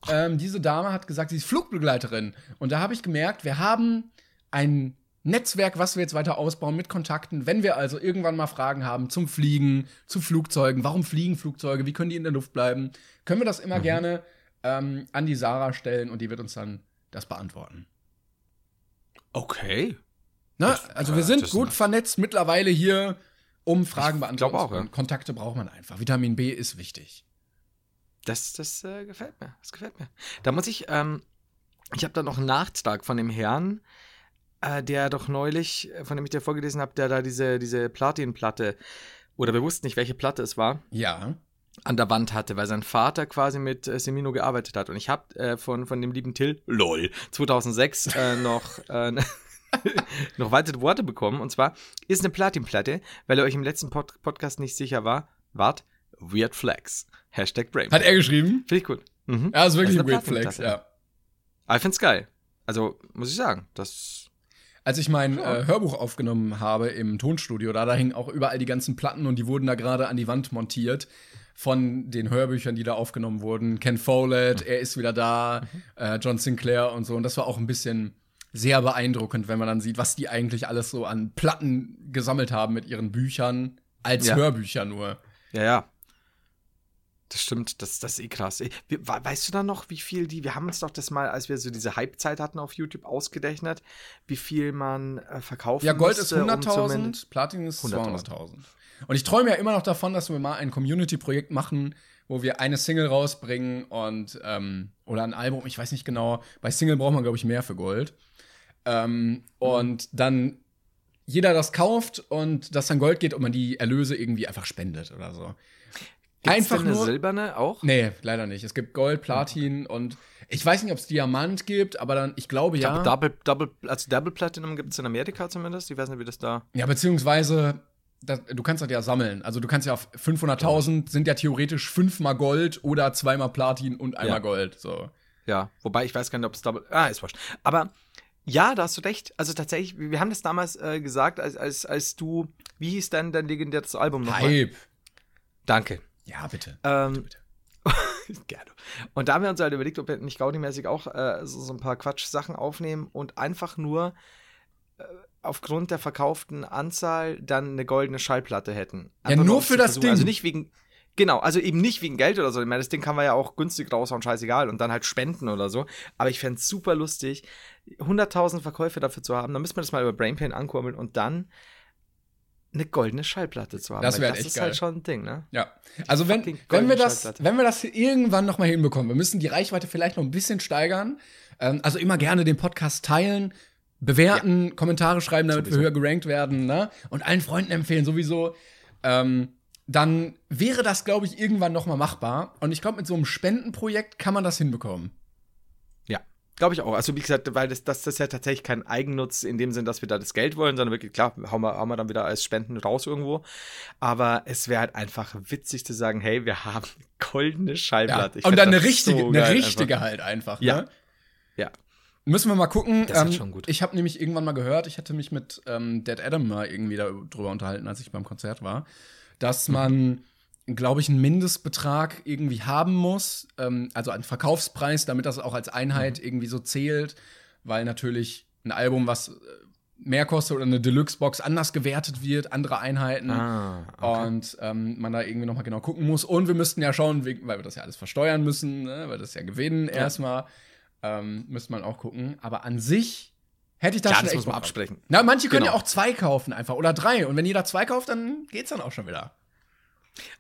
ähm, diese Dame hat gesagt, sie ist Flugbegleiterin. Und da habe ich gemerkt, wir haben ein Netzwerk, was wir jetzt weiter ausbauen mit Kontakten. Wenn wir also irgendwann mal Fragen haben zum Fliegen, zu Flugzeugen, warum fliegen Flugzeuge, wie können die in der Luft bleiben, können wir das immer gerne ähm, an die Sarah stellen und die wird uns dann das beantworten. Okay. Ne? Das- also wir sind gut vernetzt mittlerweile hier, um Fragen beantworten glaub auch, zu können. ja. Kontakte braucht man einfach. Vitamin B ist wichtig. Das, das äh, gefällt mir. Das gefällt mir. Da muss ich, ähm, ich habe da noch einen Nachtrag von dem Herrn, äh, der doch neulich, äh, von dem ich dir vorgelesen habe, der da diese, diese Platinplatte, oder wir wussten nicht, welche Platte es war, Ja. an der Wand hatte, weil sein Vater quasi mit äh, Semino gearbeitet hat. Und ich habe äh, von, von dem lieben Till, lol, 2006 äh, noch, noch weitere Worte bekommen. Und zwar ist eine Platinplatte, weil ihr euch im letzten Pod Podcast nicht sicher war, wart, Weird Flags. Hashtag Brain. Hat er geschrieben? Finde ich gut. Mhm. Ja, ist wirklich Weird Flex, Platinplatte. ja. Aber ich find's geil. Also, muss ich sagen, das. Als ich mein Ja. äh, Hörbuch aufgenommen habe im Tonstudio, da, da hingen auch überall die ganzen Platten und die wurden da gerade an die Wand montiert von den Hörbüchern, die da aufgenommen wurden. Ken Follett, er ist wieder da, äh, John Sinclair und so. Und das war auch ein bisschen sehr beeindruckend, wenn man dann sieht, was die eigentlich alles so an Platten gesammelt haben mit ihren Büchern, als Ja. Hörbücher nur. Ja, ja. Das stimmt, das, das ist eh krass. We- Weißt du dann noch, wie viel die, wir haben uns doch das mal, als wir so diese Hype-Zeit hatten auf YouTube, ausgerechnet, wie viel man äh, verkaufen Ja, Gold ist musste, um 100.000, zumindest- Platin ist 100.000. 200.000. Und ich träume ja immer noch davon, dass wir mal ein Community-Projekt machen, wo wir eine Single rausbringen und ähm, oder ein Album, ich weiß nicht genau. Bei Single braucht man, glaube ich, mehr für Gold. Ähm, Und dann jeder das kauft und das dann Gold geht und man die Erlöse irgendwie einfach spendet oder so. Gibt's einfach denn eine nur. silberne auch? Nee, leider nicht. Es gibt Gold, Platin und ich weiß nicht, ob es Diamant gibt, aber dann, ich glaube ja. Aber Double, Double, also Double Platinum gibt es in Amerika zumindest. Ich weiß nicht, wie das da. Ja, beziehungsweise, das, du kannst das ja sammeln. Also du kannst ja auf 500.000 sind ja theoretisch fünfmal Gold oder zweimal Platin und einmal Ja. Gold. So. Ja, wobei ich weiß gar nicht, ob es Double. Ah, ist wurscht. Aber ja, da hast du recht. Also tatsächlich, wir haben das damals äh, gesagt, als, als, als du, wie hieß denn dein legendäres Album nochmal? Hype. Danke. Ja, bitte. Ähm, bitte. Gerne. Und da haben wir uns halt überlegt, ob wir nicht Gaudi-mäßig auch äh, so, so ein paar Quatsch-Sachen aufnehmen und einfach nur äh, aufgrund der verkauften Anzahl dann eine goldene Schallplatte hätten. Ja, Einfach nur für das versuchen. Ding. Also nicht wegen, genau, also eben nicht wegen Geld oder so. Ich meine, das Ding kann man ja auch günstig raushauen, scheißegal, und dann halt spenden oder so. Aber ich fände es super lustig, 100.000 Verkäufe dafür zu haben. Dann müssen wir das mal über Brainpain ankurbeln und dann eine goldene Schallplatte zu haben. Das Weil wär das echt ist geil. halt schon ein Ding, ne? Ja, also wenn, wenn wir das, wenn wir das irgendwann noch mal hinbekommen, wir müssen die Reichweite vielleicht noch ein bisschen steigern. Ähm, also immer gerne den Podcast teilen, bewerten, Kommentare schreiben, damit Sowieso. wir höher gerankt werden, ne? Und allen Freunden empfehlen sowieso. Ähm, dann wäre das, glaube ich, irgendwann noch mal machbar. Und ich glaube, mit so einem Spendenprojekt kann man das hinbekommen. Ja, glaube ich auch. Also wie gesagt, weil das, das, ist ja tatsächlich kein Eigennutz in dem Sinn, dass wir da das Geld wollen, sondern wirklich, klar, hauen wir, hauen wir dann wieder als Spenden raus irgendwo. Aber es wäre halt einfach witzig zu sagen, hey, wir haben goldene Ja. Schallplatte. Ich Und dann eine richtige, so eine richtige einfach. halt einfach. Ja. Ne? Ja. Müssen wir mal gucken. Das ist ähm, schon gut. Ich habe nämlich irgendwann mal gehört, ich hatte mich mit ähm, Dead Adam mal irgendwie darüber unterhalten, als ich beim Konzert war, Mhm. dass man, glaube ich, einen Mindestbetrag irgendwie haben muss, ähm, also einen Verkaufspreis, damit das auch als Mhm. Einheit irgendwie so zählt, weil natürlich ein Album, was äh, mehr kostet oder eine Deluxe-Box anders gewertet wird, andere Einheiten. Ah, okay. Und ähm, man da irgendwie nochmal genau gucken muss. Und wir müssten ja schauen, weil wir das ja alles versteuern müssen, ne? weil das ja gewinnen erstmal. Ähm, müsste man auch gucken. Aber an sich hätte ich da Ja, schon das echt muss man absprechen. Na, manche können Genau. ja auch zwei kaufen einfach oder drei. Und wenn jeder zwei kauft, dann geht's dann auch schon wieder.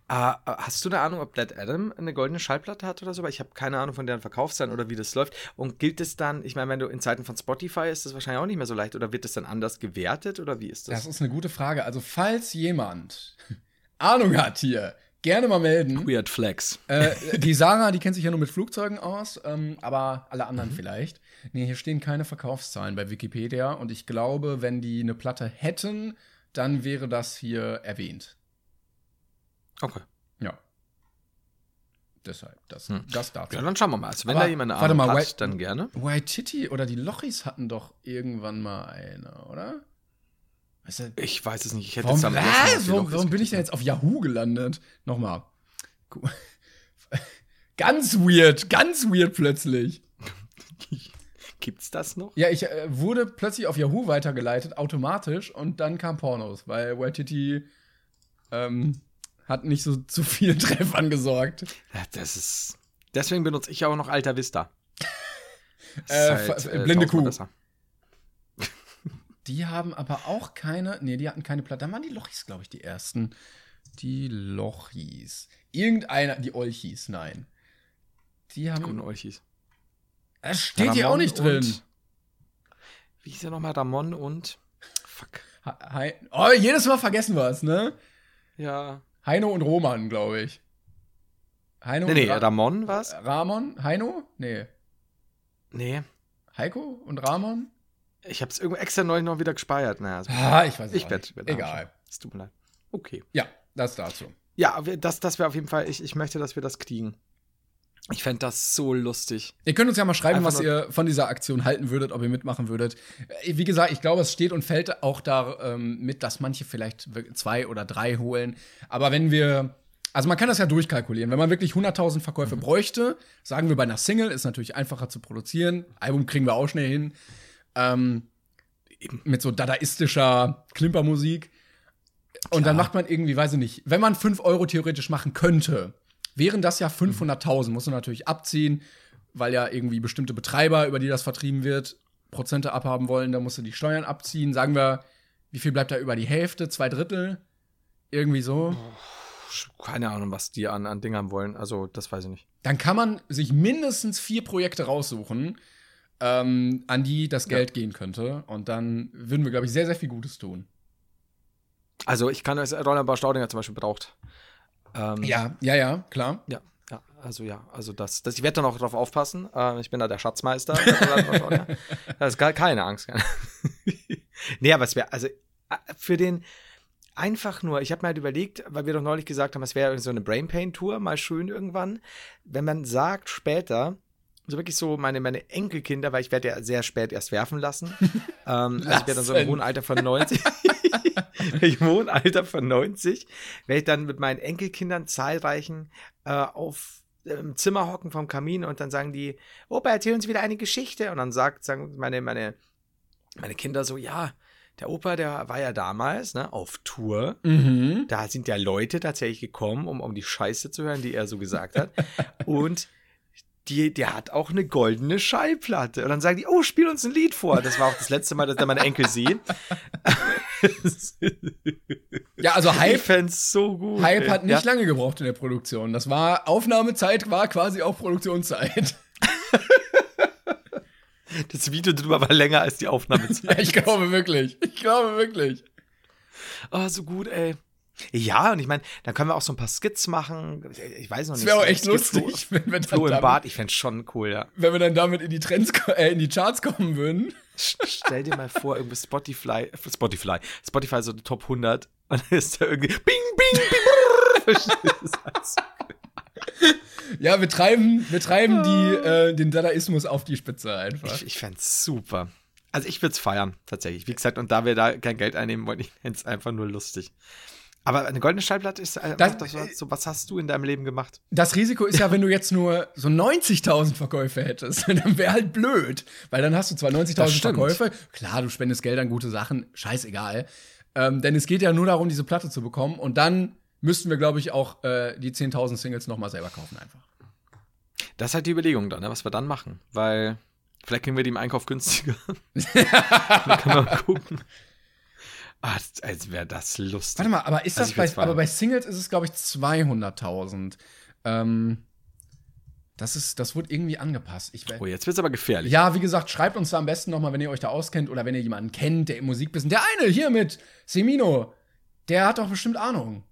Ah, hast du eine Ahnung, ob Dead Adam eine goldene Schallplatte hat oder so? Weil ich habe keine Ahnung von deren Verkaufszahlen oder wie das läuft. Und gilt es dann, ich meine, wenn du in Zeiten von Spotify ist das wahrscheinlich auch nicht mehr so leicht oder wird das dann anders gewertet oder wie ist das? Das ist eine gute Frage. Also, falls jemand Ahnung hat hier, gerne mal melden. Weird Flex. Äh, die Sarah, die kennt sich ja nur mit Flugzeugen aus, ähm, aber alle Mhm. anderen vielleicht. Nee, hier stehen keine Verkaufszahlen bei Wikipedia und ich glaube, wenn die eine Platte hätten, dann wäre das hier erwähnt. Okay. Ja. Deshalb, das, Hm. das dazu. Ja, dann schauen wir mal. Also, wenn Aber da jemand eine warte mal, hat, White- dann gerne. Waititi oder die Lochis hatten doch irgendwann mal eine, oder? Weißt du, Ich weiß es nicht. Ich hätte warum, jetzt was? warum, warum bin ich denn jetzt auf Yahoo gelandet? Nochmal. Ganz weird, ganz weird plötzlich. Gibt's das noch? Ja, ich äh, wurde plötzlich auf Yahoo weitergeleitet, automatisch, und dann kam Pornos, weil Waititi ähm, hat nicht so zu vielen Treffern gesorgt. Das ist. Deswegen benutze ich auch noch Alta Vista. Äh, Ist fa- blinde Kuh. Die haben aber auch keine, nee, die hatten keine Platte. Dann waren die Lochis, glaube ich, die ersten. Die Lochis. Irgendeiner, die Olchis, nein. Die haben. Guten Olchis. Das steht hier auch nicht drin. und- Wie hieß er nochmal? Ramon und. Fuck. Hei- oh, jedes Mal vergessen wir es, ne? Ja. Heino und Roman, glaube ich. Heino Nee, nee, und Ra Ramon war's? Ramon? Heino? Nee. Nee. Heiko und Ramon? Ich hab's irgendwo extra neulich noch wieder gespeichert. Naja, also Ah, ich weiß es ich nicht. werd Egal. Es tut mir leid. Okay. Ja, das dazu. Ja, das, das wäre auf jeden Fall, ich, ich möchte, dass wir das kriegen. Ich fände das so lustig. Ihr könnt uns ja mal schreiben, Einfach was ihr von dieser Aktion halten würdet, ob ihr mitmachen würdet. Äh, Wie gesagt, ich glaube, es steht und fällt auch da ähm, mit, dass manche vielleicht zwei oder drei holen. Aber wenn wir, also man kann das ja durchkalkulieren. Wenn man wirklich 100.000 Verkäufe bräuchte, sagen wir bei einer Single, ist natürlich einfacher zu produzieren. Album kriegen wir auch schnell hin. Ähm, mit so dadaistischer Klimpermusik. Und dann macht man irgendwie, weiß ich nicht, wenn man 5 Euro theoretisch machen könnte, wären das ja 500.000, muss man natürlich abziehen, weil ja irgendwie bestimmte Betreiber, über die das vertrieben wird, Prozente abhaben wollen, da musst du die Steuern abziehen. Sagen wir, wie viel bleibt da über die Hälfte, zwei Drittel? Irgendwie so. Keine Ahnung, was die an, an Dingern wollen. Also, das weiß ich nicht. Dann kann man sich mindestens vier Projekte raussuchen, ähm, an die das Geld gehen könnte. Und dann würden wir, glaube ich, sehr, sehr viel Gutes tun. Also, ich kann es, Rollenbau Staudinger zum Beispiel braucht. Ähm, Ja, ja, ja, klar. Ja, ja, also ja, also das, das ich werde da noch drauf aufpassen. Äh, ich bin da der Schatzmeister. da ist gar keine Angst. nee, aber es wäre, also äh, für den einfach nur, ich habe mir halt überlegt, weil wir doch neulich gesagt haben, es wäre so eine Brain Pain Tour, mal schön irgendwann, wenn man sagt später, so wirklich so meine, meine Enkelkinder, weil ich werde ja sehr spät erst werfen lassen. ähm, also ich werde dann so im hohen Alter von 90. Im hohen Alter von 90 werde ich dann mit meinen Enkelkindern zahlreichen äh, auf im Zimmer hocken vom Kamin und dann sagen die, Opa, erzähl uns wieder eine Geschichte. Und dann sagt, sagen meine, meine, meine Kinder so, ja, der Opa, der war ja damals ne, auf Tour. Mhm. Da sind ja Leute tatsächlich gekommen, um, um die Scheiße zu hören, die er so gesagt hat. Und die, der hat auch eine goldene Schallplatte. Und dann sagen die, oh, spiel uns ein Lied vor. Das war auch das letzte Mal, dass er meine Enkel sehen. Ja, also Hype, fänd's so gut. Hype ey. hat nicht ja. lange gebraucht in der Produktion. Das war, Aufnahmezeit war quasi auch Produktionszeit. Das Video drüber war länger als die Aufnahmezeit. ich glaube wirklich. Ich glaube wirklich. Oh, so gut, ey. Ja, und ich meine, dann können wir auch so ein paar Skits machen. Ich weiß noch Das nicht. wäre auch echt Skit Flo, lustig, wenn wir, dann Flo im Bad, ich fänd's schon cool, ja. wenn wir dann damit in die Trends, äh, in die Charts kommen würden. St- Stell dir mal vor, irgendwie Spotify, Spotify, Spotify so die Top 100 und dann ist da irgendwie Bing, Bing, Bing? Ja, wir treiben, wir treiben die, äh, den Dadaismus auf die Spitze einfach. Ich, ich fänd's super. Also ich würde es feiern, tatsächlich. Wie gesagt, und da wir da kein Geld einnehmen wollen, ich fänd's einfach nur lustig. Aber eine goldene Schallplatte ist äh, Das- das, das, so, was hast du in deinem Leben gemacht? Das Risiko ist ja, wenn du jetzt nur so 90.000 Verkäufe hättest, dann wäre halt blöd. Weil dann hast du zwar Das 90.000 stimmt. Verkäufe, klar, du spendest Geld an gute Sachen, scheißegal. Ähm, denn es geht ja nur darum, diese Platte zu bekommen. Und dann müssten wir, glaube ich, auch äh, die 10.000 Singles nochmal selber kaufen einfach. Das ist halt die Überlegung dann, ne, was wir dann machen. Weil vielleicht kriegen wir die im Einkauf günstiger. dann können wir mal gucken. Ah, als wäre das lustig. Warte mal, aber ist Also das ich bei, aber bei Singles ist es, glaube ich, 200.000. Ähm, das ist, das wurde irgendwie angepasst. Ich, Oh, jetzt wird's aber gefährlich. Ja, wie gesagt, schreibt uns da am besten nochmal, wenn ihr euch da auskennt oder wenn ihr jemanden kennt, der im Musikbusiness. Der eine hier mit Semino, der hat doch bestimmt Ahnung.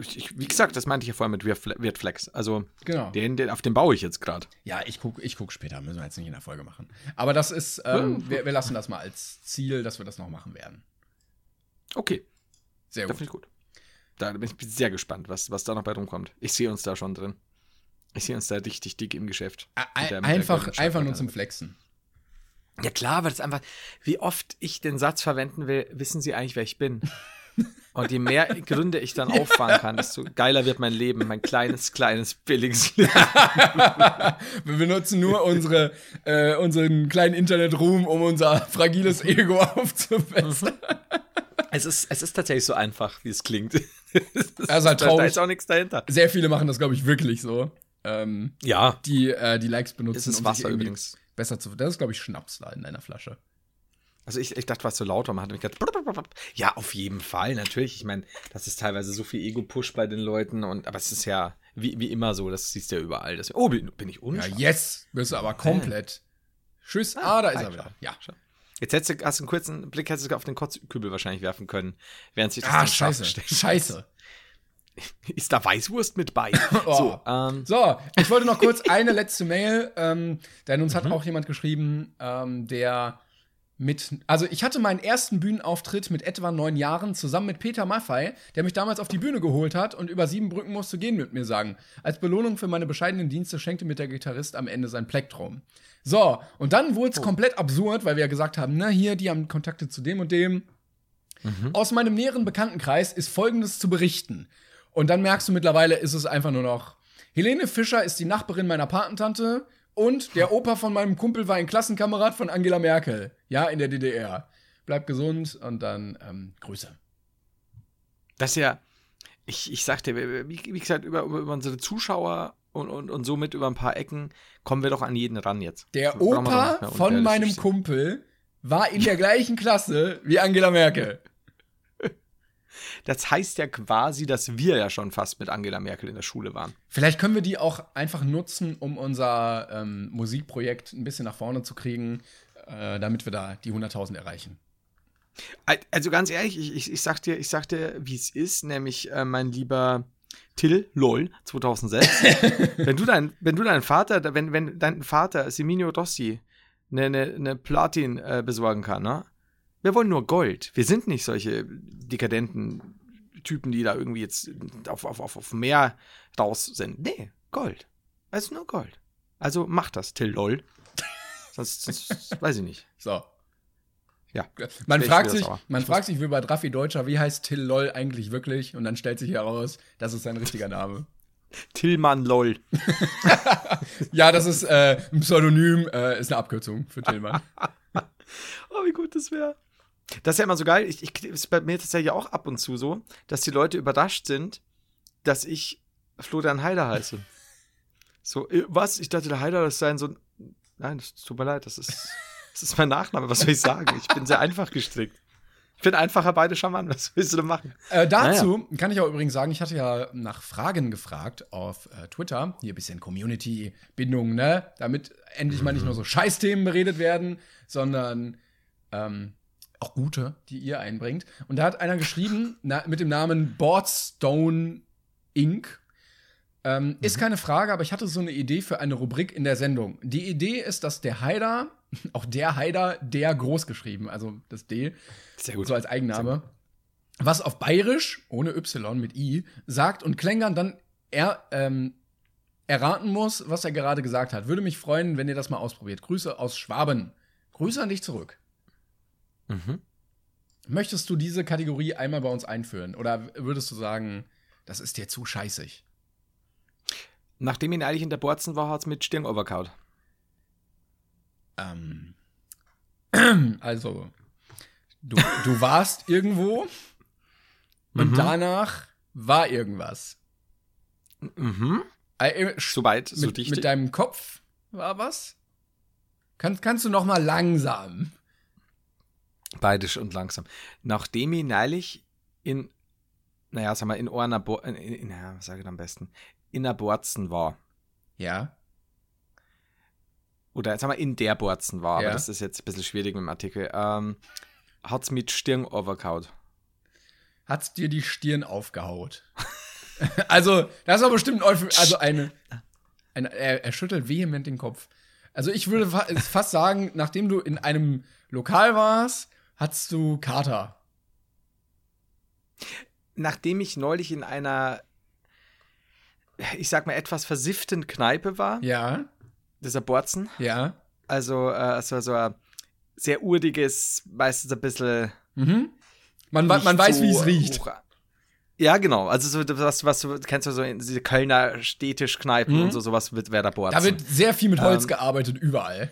Ich, wie gesagt, das meinte ich ja vorher mit Weird Fle- Weird Flex. Also, Genau. den, den, auf den baue ich jetzt gerade. Ja, ich guck, ich guck später, müssen wir jetzt nicht in der Folge machen. Aber das ist, ähm, wir, wir lassen das mal als Ziel, dass wir das noch machen werden. Okay, Sehr das gut. finde ich gut. Da bin ich sehr gespannt, was, was da noch bei rumkommt. Ich sehe uns da schon drin. Ich sehe uns da richtig dick im Geschäft. Mit der- einfach, einfach nur zum Flexen. Ja klar, weil das einfach, wie oft ich den Satz verwenden will, wissen Sie eigentlich, wer ich bin? Und je mehr Gründe ich dann auffahren kann, desto geiler wird mein Leben, mein kleines, kleines, billiges Leben. wir benutzen nur unsere, äh, unseren kleinen Internetruhm, um unser fragiles Ego aufzubessern. Es ist, es ist tatsächlich so einfach, wie es klingt. Das ist halt Da traurig. ist auch nichts dahinter. Sehr viele machen das, glaube ich, wirklich so. Ähm, Ja, die äh, die Likes benutzen, es ist um Wasser übrigens. besser zu. Das ist, glaube ich, Schnaps da in deiner Flasche. Also ich, ich dachte, was so lauter, man hat mich gedacht, ja, auf jeden Fall, natürlich. Ich meine, das ist teilweise so viel Ego-Push bei den Leuten und aber es ist ja wie, wie immer so, das siehst du ja überall. Das, oh, bin, bin ich Ja, unscharf? yes, bist du aber komplett. Tschüss. Ah, da ist ah, er wieder. schau. Ja. Jetzt hättest du, hast du einen kurzen Blick hättest du auf den Kotzkübel wahrscheinlich werfen können, während sich das Ah, scheiße. Scheiße. Ist da Weißwurst mit bei? Oh. So, ähm, So, ich wollte noch kurz eine letzte Mail, ähm, denn uns Mhm. hat auch jemand geschrieben, ähm, der mit, also ich hatte meinen ersten Bühnenauftritt mit etwa neun Jahren zusammen mit Peter Maffei, der mich damals auf die Bühne geholt hat und über sieben Brücken musste gehen mit mir sagen. Als Belohnung für meine bescheidenen Dienste schenkte mir der Gitarrist am Ende sein Plektrum. So, und dann wurde Oh. es komplett absurd, weil wir ja gesagt haben, na hier, die haben Kontakte zu dem und dem. Mhm. Aus meinem näheren Bekanntenkreis ist Folgendes zu berichten. Und dann merkst du mittlerweile, ist es einfach nur noch. Helene Fischer ist die Nachbarin meiner Patentante und der Opa von meinem Kumpel war ein Klassenkamerad von Angela Merkel. Ja, in der DDR. Bleib gesund und dann ähm, Grüße. das ist ja, ich, ich sagte, wie, wie gesagt, über, über, unsere Zuschauer und, und, und somit über ein paar Ecken kommen wir doch an jeden ran jetzt. Der So, Opa von meinem. Kumpel war in der gleichen Klasse wie Angela Merkel. Das heißt ja quasi, dass wir ja schon fast mit Angela Merkel in der Schule waren. Vielleicht können wir die auch einfach nutzen, um unser ähm, Musikprojekt ein bisschen nach vorne zu kriegen, äh, damit wir da die 100.000 erreichen. Al- Also ganz ehrlich, ich, ich, ich sag dir, ich sag dir, wie es ist, nämlich äh, mein lieber Till LOL 2006. wenn du dein, wenn du deinen Vater, wenn, wenn dein Vater Seminio Rossi eine, eine, eine Platin äh, besorgen kann, ne? Wir wollen nur Gold. Wir sind nicht solche dekadenten Typen, die da irgendwie jetzt auf, auf, auf, auf mehr raus sind. Nee, Gold. Also nur Gold. Also mach das, Till Lol. sonst, sonst weiß ich nicht. So. Ja. Man fragt sich, man fragt sich wie bei Raffi Deutscher, wie heißt Till Loll eigentlich wirklich? Und dann stellt sich heraus, das ist sein richtiger Name. Tillmann Lol. Ja, das ist äh, ein Pseudonym, äh, ist eine Abkürzung für Tillmann. Oh, wie gut das wäre. Das ist ja immer so geil. Ich, ich, ist bei mir tatsächlich auch ab und zu so, dass die Leute überrascht sind, dass ich Florian Heider heiße. So, äh, was? Ich dachte, der Heider, das sei so ein. Nein, das tut mir leid, das ist, das ist mein Nachname. Was soll ich sagen? Ich bin sehr einfach gestrickt. Ich bin einfacher beide Schaman. Was willst du denn machen? Äh, dazu kann ich auch übrigens sagen, ich hatte ja nach Fragen gefragt auf äh, Twitter. Hier ein bisschen Community-Bindung, ne? Damit endlich mal nicht nur so Scheißthemen beredet werden, sondern ähm, auch gute, die ihr einbringt. Und da hat einer geschrieben, na, mit dem Namen Boardstone Inc. Ähm, Ist keine Frage, aber ich hatte so eine Idee für eine Rubrik in der Sendung. Die Idee ist, dass der Haider, auch der Haider, der groß geschrieben, also das D, Sehr gut. so als Eigenname, was auf Bayerisch, ohne Y mit I, sagt und Klängern dann er, ähm, erraten muss, was er gerade gesagt hat. Würde mich freuen, wenn ihr das mal ausprobiert. Grüße aus Schwaben. Grüße an dich zurück. Mhm. Möchtest du diese Kategorie einmal bei uns einführen? Oder würdest du sagen, das ist dir zu scheißig? Nachdem ihn eigentlich in der Borzen war, hat es mit Stirn overkaut. Ähm, also, du, du warst irgendwo und Mhm. danach war irgendwas. Mhm. Äh, Soweit, so mit, dicht. mit deinem Kopf war was? Kann, kannst du noch mal langsam? Beidisch und langsam. Nachdem ich neulich in, naja, sag mal, in einer, Bo in, in, in, ja, was sage ich am besten, in einer Borzen war. Ja. Oder sag mal, in der Borzen war, Ja. aber das ist jetzt ein bisschen schwierig mit dem Artikel. Ähm, hat's mit Stirn overkaut. Hat's dir die Stirn aufgehaut? also, das ist aber bestimmt ein Euphem- also eine, eine er, er schüttelt vehement den Kopf. Also, ich würde fa fast sagen, nachdem du in einem Lokal warst, hattest du Kater. Nachdem ich neulich in einer, ich sag mal, etwas versifften Kneipe war, Ja, dieser Borzen, ja. also, äh, so, so ein sehr urdiges, meistens ein bisschen Mhm. Man, nicht man weiß, so wie es riecht. hoch- Ja, genau. Also so was, was du kennst du so in diese Kölner Städtischkneipen Mhm. und so sowas wird wer da Borzen. Da wird sehr viel mit Holz Ähm, gearbeitet, überall.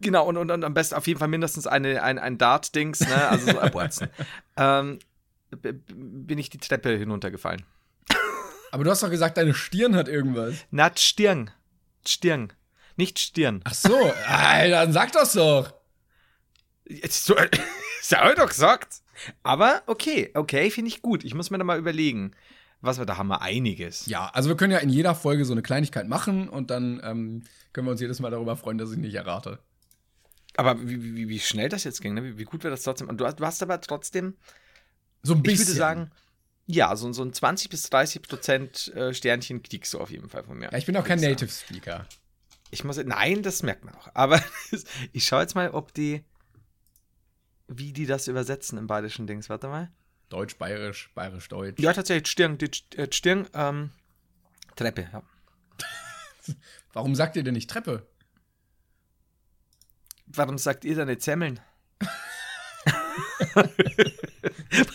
Genau und, und, und am besten auf jeden Fall mindestens eine, ein, ein Dart-Dings, ne? Also so Borzen. ähm, bin ich die Treppe hinuntergefallen. Aber du hast doch gesagt, deine Stirn hat irgendwas. Na, Stirn. Stirn. Nicht Stirn. Ach so, Alter, dann sag das doch. Jetzt so, das habe ich doch gesagt. Aber okay, okay, finde ich gut. Ich muss mir da mal überlegen. Was wir, da haben wir einiges. Ja, also wir können ja in jeder Folge so eine Kleinigkeit machen und dann ähm, können wir uns jedes Mal darüber freuen, dass ich nicht errate. Aber wie, wie, wie schnell das jetzt ging, ne? wie, wie gut wir das trotzdem. Und du, hast- du hast aber trotzdem So ein Ich bisschen. würde sagen, ja, so, so ein 20 bis 30 Prozent äh, Sternchen kriegst du auf jeden Fall von mir. Ja, ich bin auch kein. Native Speaker. Ich muss, nein, das merkt man auch. Aber ich schaue jetzt mal, ob die, wie die das übersetzen im bayerischen Dings. Warte mal. Deutsch, Bayerisch, Bayerisch, Deutsch. Ja, tatsächlich, Stirn, die äh, Stirn, ähm, Treppe, ja. Warum sagt ihr denn nicht Treppe? Warum sagt ihr da nicht Semmeln?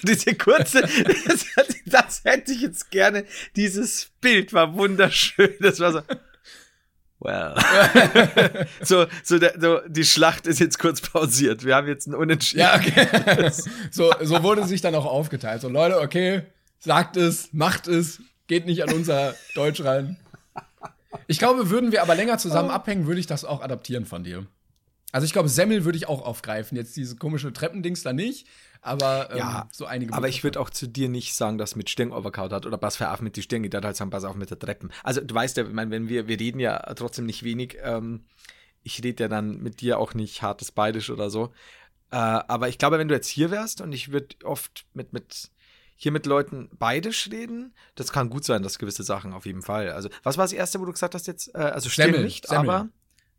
Diese kurze, das, das hätte ich jetzt gerne. Dieses Bild war wunderschön. Das war so. Well. so, so, der, so, die Schlacht ist jetzt kurz pausiert. Wir haben jetzt einen Unentschieden. Ja, okay. so, so wurde sich dann auch aufgeteilt. So, Leute, okay, sagt es, macht es, geht nicht an unser Deutsch ran. Ich glaube, würden wir aber länger zusammen abhängen, würde ich das auch adaptieren von dir. Also ich glaube, Semmel würde ich auch aufgreifen. Jetzt diese komische Treppendings da nicht, aber ähm, Ja, so einige. Aber ich würde auch zu dir nicht sagen, dass mit Stirn overkaut hat oder was für auf mit die Stirn geht, dann halt sagen, pass auf mit der Treppen. Also du weißt ja, ich meine, wenn wir, wir reden ja trotzdem nicht wenig, ähm, ich rede ja dann mit dir auch nicht hartes Beidisch oder so. Äh, aber ich glaube, wenn du jetzt hier wärst und ich würde oft mit, mit hier mit Leuten beidisch reden, das kann gut sein, dass gewisse Sachen auf jeden Fall. Also, was war das erste, wo du gesagt hast jetzt? Äh, also Semmel, nicht, Semmel. aber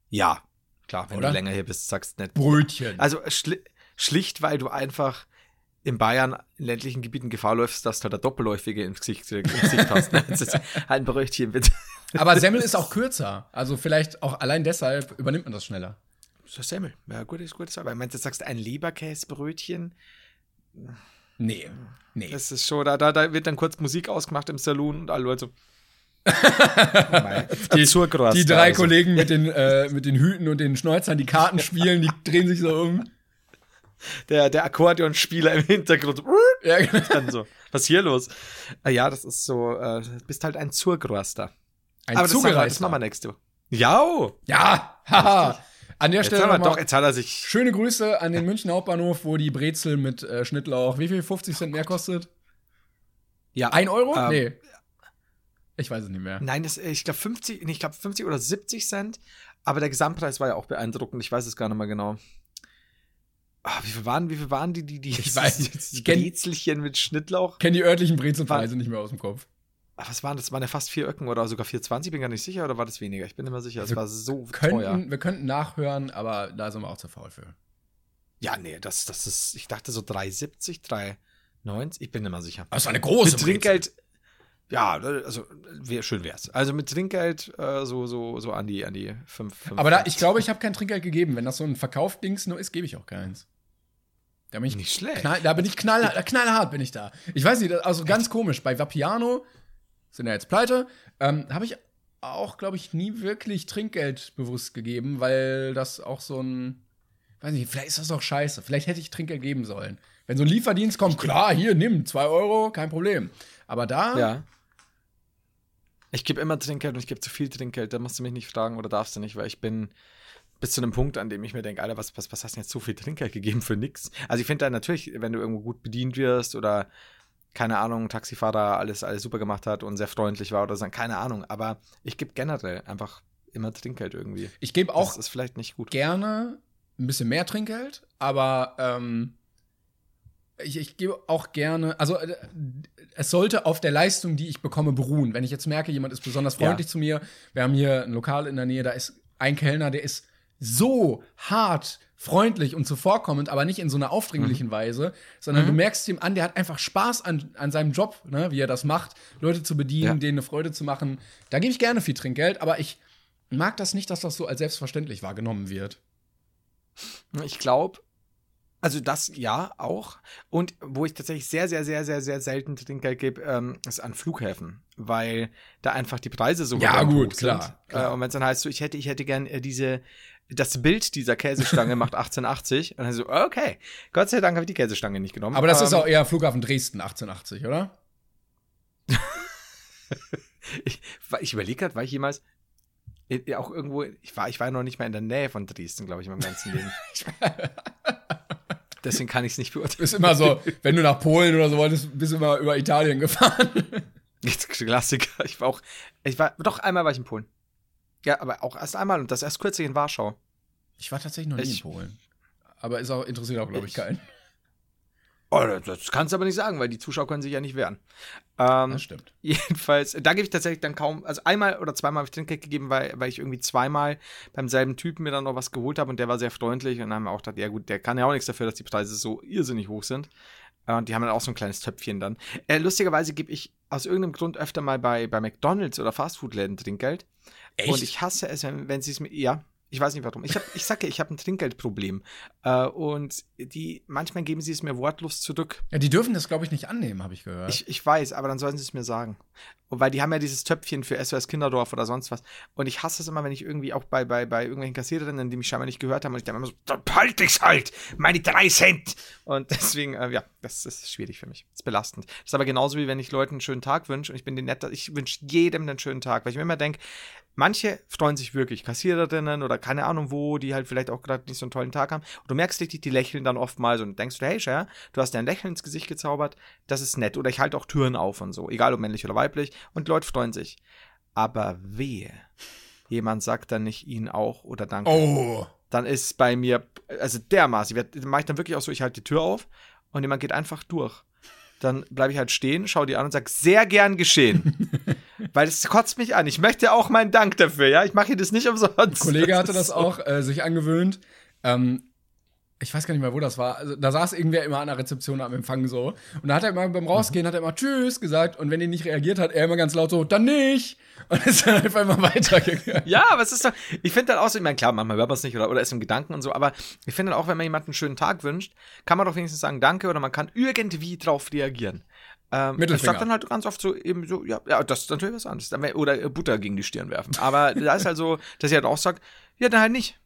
ja, klar, wenn Oder? du länger hier bist, sagst du nicht. Brötchen. Also schli schlicht, weil du einfach in Bayern in ländlichen Gebieten Gefahr läufst, dass du da Doppelläufige ins Gesicht, ins Gesicht hast. Ne? Das ist halt ein Brötchen, bitte. Aber Semmel ist auch kürzer. Also vielleicht auch allein deshalb übernimmt man das schneller. So Semmel. Ja, gut, ist gut. Aber ich meine, du sagst ein Leberkäsebrötchen. Nee. Nee. Das ist schon, da, da, da wird dann kurz Musik ausgemacht im Saloon und alle Leute so. die, die drei also. Kollegen mit den, äh, mit den Hüten und den Schnäuzern, die Karten spielen, die drehen sich so um. Der, der Akkordeonspieler im Hintergrund. Ja, genau. Dann so. Was ist hier los? Ah, ja, das ist so, äh, du bist halt ein Zurgraster. Ein Aber wir- das Zugereister. machen wir nächste Woche. Ja, oh. Ja, haha. An der Jetzt, Stelle nochmal doch, jetzt hat er sich. schöne Grüße an den München Hauptbahnhof, wo die Brezel mit äh, Schnittlauch, wie viel? 50 Cent mehr kostet? Ja. Ein Euro? Ähm, nee. Ich weiß es nicht mehr. Nein, das, ich glaube 50, nee, ich glaube 50 oder 70 Cent. Aber der Gesamtpreis war ja auch beeindruckend. Ich weiß es gar nicht mehr genau. Ah, wie viel waren, wie viel waren die, die, die, Ich weiß die Ich kenn- Brezelchen mit Schnittlauch? Kenn die örtlichen Brezelpreise nicht mehr aus dem Kopf. Ah, was waren das? Das waren ja fast vier Öcken oder sogar 4,20, bin gar nicht sicher, oder war das weniger? Ich bin immer sicher, es war so Könnten, teuer. wir könnten nachhören, aber da sind wir auch zu faul für. Ja, nee, das, das ist, ich dachte so 3,70, 3,90, ich bin nicht mal sicher. Das war eine große mit Trinkgeld, ja, also wär, schön wär's. Also mit Trinkgeld äh, so, so, so an die, an die 5, Aber da, ich glaube, ich habe kein Trinkgeld gegeben. Wenn das so ein Verkaufdings nur ist, gebe ich auch keins. Da bin ich, Nicht schlecht. knall, da bin ich knall, knallhart, bin ich da. Ich weiß nicht, also ganz komisch. Bei Vapiano, sind ja jetzt pleite, ähm, habe ich auch, glaube ich, nie wirklich Trinkgeld bewusst gegeben, weil das auch so ein, weiß nicht, vielleicht ist das auch scheiße. Vielleicht hätte ich Trinkgeld geben sollen. Wenn so ein Lieferdienst kommt, klar, hier, nimm, zwei Euro, kein Problem. Aber da, Ja. Ich gebe immer Trinkgeld und ich gebe zu viel Trinkgeld. Da musst du mich nicht fragen oder darfst du nicht, weil ich bin bis zu einem Punkt, an dem ich mir denke, Alter, was, was, was hast du denn jetzt so viel Trinkgeld gegeben für nix? Also ich finde da natürlich, wenn du irgendwo gut bedient wirst oder keine Ahnung, Taxifahrer alles, alles super gemacht hat und sehr freundlich war oder so, keine Ahnung. Aber ich gebe generell einfach immer Trinkgeld irgendwie. ich gebe auch das ist vielleicht nicht gut. gerne ein bisschen mehr Trinkgeld, aber ähm, ich, ich gebe auch gerne, also äh, es sollte auf der Leistung, die ich bekomme, beruhen. Wenn ich jetzt merke, jemand ist besonders Ja. freundlich zu mir, wir haben hier ein Lokal in der Nähe, da ist ein Kellner, der ist so hart freundlich und zuvorkommend, aber nicht in so einer aufdringlichen Weise, sondern du merkst ihm an, der hat einfach Spaß an, an seinem Job, ne, wie er das macht, Leute zu bedienen, Ja. denen eine Freude zu machen. Da gebe ich gerne viel Trinkgeld, aber ich mag das nicht, dass das so als selbstverständlich wahrgenommen wird. Ich glaube, also das ja auch. Und wo ich tatsächlich sehr, sehr, sehr, sehr, sehr selten Trinkgeld gebe, ähm, ist an Flughäfen, weil da einfach die Preise so Ja, gut, klar, sind. klar. Äh, und wenn es dann heißt, so, ich hätte, ich hätte gern äh, diese, das Bild dieser Käsestange macht 1880. Und dann so, okay, Gott sei Dank habe ich die Käsestange nicht genommen. Aber das ist Ähm, auch eher Flughafen Dresden 1880, oder? Ich, ich überlege gerade, war ich jemals äh, auch irgendwo, ich war, ich war noch nicht mal in der Nähe von Dresden, glaube ich, in meinem ganzen Leben. Deswegen kann ich es nicht beurteilen. Ist immer so, wenn du nach Polen oder so wolltest, bist du immer über Italien gefahren. Jetzt Klassiker. Ich war auch, ich war, doch einmal war ich in Polen. Ja, aber auch erst einmal und das erst kürzlich in Warschau. Ich war tatsächlich noch nie Ich- in Polen. Aber ist auch, interessiert auch, glaube ich, Ich- keinen. Oh, das- kannst du aber nicht sagen, weil die Zuschauer können sich ja nicht wehren. Ähm, Das stimmt. jedenfalls, da gebe ich tatsächlich dann kaum, also einmal oder zweimal habe ich Trinkgeld gegeben, weil, weil ich irgendwie zweimal beim selben Typen mir dann noch was geholt habe und der war sehr freundlich und dann haben wir auch gedacht, ja gut, der kann ja auch nichts dafür, dass die Preise so irrsinnig hoch sind. Äh, Und die haben dann auch so ein kleines Töpfchen dann. Äh, lustigerweise gebe ich aus irgendeinem Grund öfter mal bei, bei McDonalds oder Fastfood-Läden Trinkgeld. Echt? Und ich hasse es, wenn, wenn sie es mir. Ja, ich weiß nicht warum. Ich, hab, ich sage, ich habe ein Trinkgeldproblem. Äh, und die, manchmal geben sie es mir wortlos zurück. Ja, die dürfen das, glaube ich, nicht annehmen, habe ich gehört. Ich, ich weiß, aber dann sollen sie es mir sagen. Und weil die haben ja dieses Töpfchen für SOS Kinderdorf oder sonst was. Und ich hasse es immer, wenn ich irgendwie auch bei, bei, bei irgendwelchen Kassiererinnen, die mich scheinbar nicht gehört haben, und ich dann immer so, dann halt ich's halt, meine drei Cent. Und deswegen, äh, ja, das ist schwierig für mich. Das ist belastend. Das ist aber genauso wie wenn ich Leuten einen schönen Tag wünsche und ich bin den netter, ich wünsche jedem einen schönen Tag, weil ich mir immer denke, manche freuen sich wirklich, Kassiererinnen oder keine Ahnung wo, die halt vielleicht auch gerade nicht so einen tollen Tag haben. Und du merkst richtig, die lächeln dann oftmals und denkst du, hey, Cher, du hast dir ein Lächeln ins Gesicht gezaubert, das ist nett. Oder ich halte auch Türen auf und so, egal ob männlich oder weiblich. Und die Leute freuen sich. Aber wehe, jemand sagt dann nicht ihnen auch oder danke. oh. Dann ist bei mir, also dermaßen, mache ich dann wirklich auch so, ich halte die Tür auf und jemand geht einfach durch. Dann bleibe ich halt stehen, schaue die an und sage, sehr gern geschehen. Weil es kotzt mich an. Ich möchte auch meinen Dank dafür, ja. Ich mache hier das nicht umsonst. Ein Kollege hatte das auch äh, sich angewöhnt. Ähm, ich weiß gar nicht mehr, wo das war. Also, da saß irgendwer immer an der Rezeption am Empfang so. Und da hat er immer beim Rausgehen, hat er immer Tschüss gesagt. Und wenn er nicht reagiert hat, er immer ganz laut so, dann nicht. Und ist dann einfach immer weitergegangen. Ja, aber es ist doch, ich finde dann auch so, ich meine, klar, manchmal hört man es nicht oder, oder ist im Gedanken und so, aber ich finde dann auch, wenn man jemanden einen schönen Tag wünscht, kann man doch wenigstens sagen Danke oder man kann irgendwie drauf reagieren. Ähm, ich sag dann halt ganz oft so eben so, ja, ja, das ist natürlich was anderes. Oder äh, Butter gegen die Stirn werfen. Aber da ist halt so, dass ich halt auch sage, ja, dann halt nicht.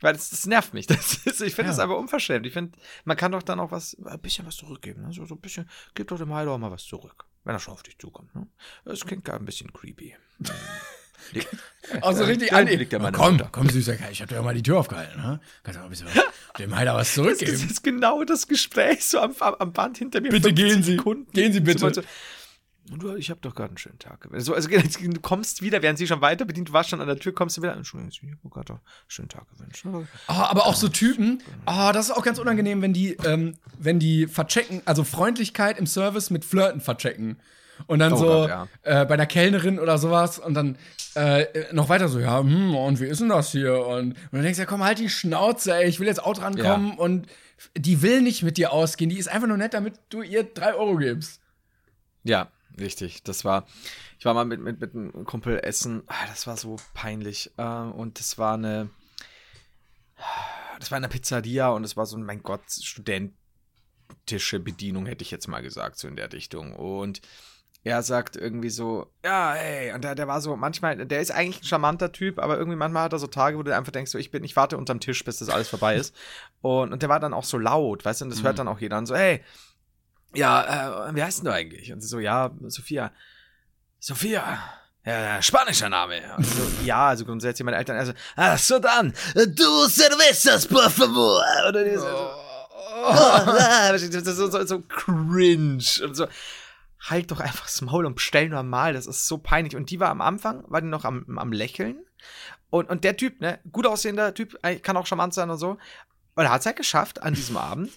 Weil das, das nervt mich. Das ist, ich finde das Ja. einfach unverschämt. Ich finde, man kann doch dann auch was, ein bisschen was zurückgeben. Ne? So, so ein bisschen, gib doch dem Heiler auch mal was zurück. Wenn er schon auf dich zukommt. Ne? Das klingt gar ein bisschen creepy. Auch so richtig an. liegt ja meine komm, komm, süßer Kerl, ich hab dir ja mal die Tür aufgehalten, ne? Kannst du mal ein bisschen dem Heiler was Das zurückgeben. ist genau das Gespräch so am, am, Band hinter mir. Bitte 15 gehen Sie. Sekunden. Gehen Sie bitte. So, du, ich habe doch gerade einen schönen Tag. So, also, du kommst wieder, während sie schon weiter bedient, du warst schon an der Tür, kommst du wieder. Entschuldigung, ich habe gerade einen schönen Tag gewünscht. Ah, aber auch so Typen, ah, das ist auch ganz unangenehm, wenn die, ähm, wenn die verchecken, also Freundlichkeit im Service mit Flirten verchecken. Und dann Oh so Gott, ja. äh, bei einer Kellnerin oder sowas und dann äh, noch weiter so, ja, hm, und wie ist denn das hier? Und, und du denkst ja, komm, halt die Schnauze, ey, ich will jetzt auch drankommen. Und die will nicht mit dir ausgehen, die ist einfach nur nett, damit du ihr drei Euro gibst. Ja, richtig. Das war. Ich war mal mit, mit, mit einem Kumpel essen. Ah, Das war so peinlich. Äh, Und das war eine. Das war eine Pizzeria und es war so, mein Gott, studentische Bedienung, hätte ich jetzt mal gesagt, so in der Richtung. Und er sagt irgendwie so, ja, hey, und der, der war so, manchmal, der ist eigentlich ein charmanter Typ, aber irgendwie manchmal hat er so Tage, wo du einfach denkst, so, ich bin, ich warte unterm Tisch, bis das alles vorbei ist. Und, und der war dann auch so laut, weißt du, und das hört dann auch jeder an, so, hey, ja, äh, wie heißt denn du eigentlich? Und sie so, ja, Sophia. Sophia. Ja, spanischer Name. Und so, ja, also grundsätzlich meine Eltern, also, ach so dann, du cervezas, por favor. Oder so, so, so, so, so cringe und so. Halt doch einfach das Maul und bestell normal, das ist so peinlich. Und die war am Anfang, war die noch am, am Lächeln. Und, und der Typ, ne, gut aussehender Typ, kann auch charmant sein und so. Und er hat es halt geschafft an diesem Abend,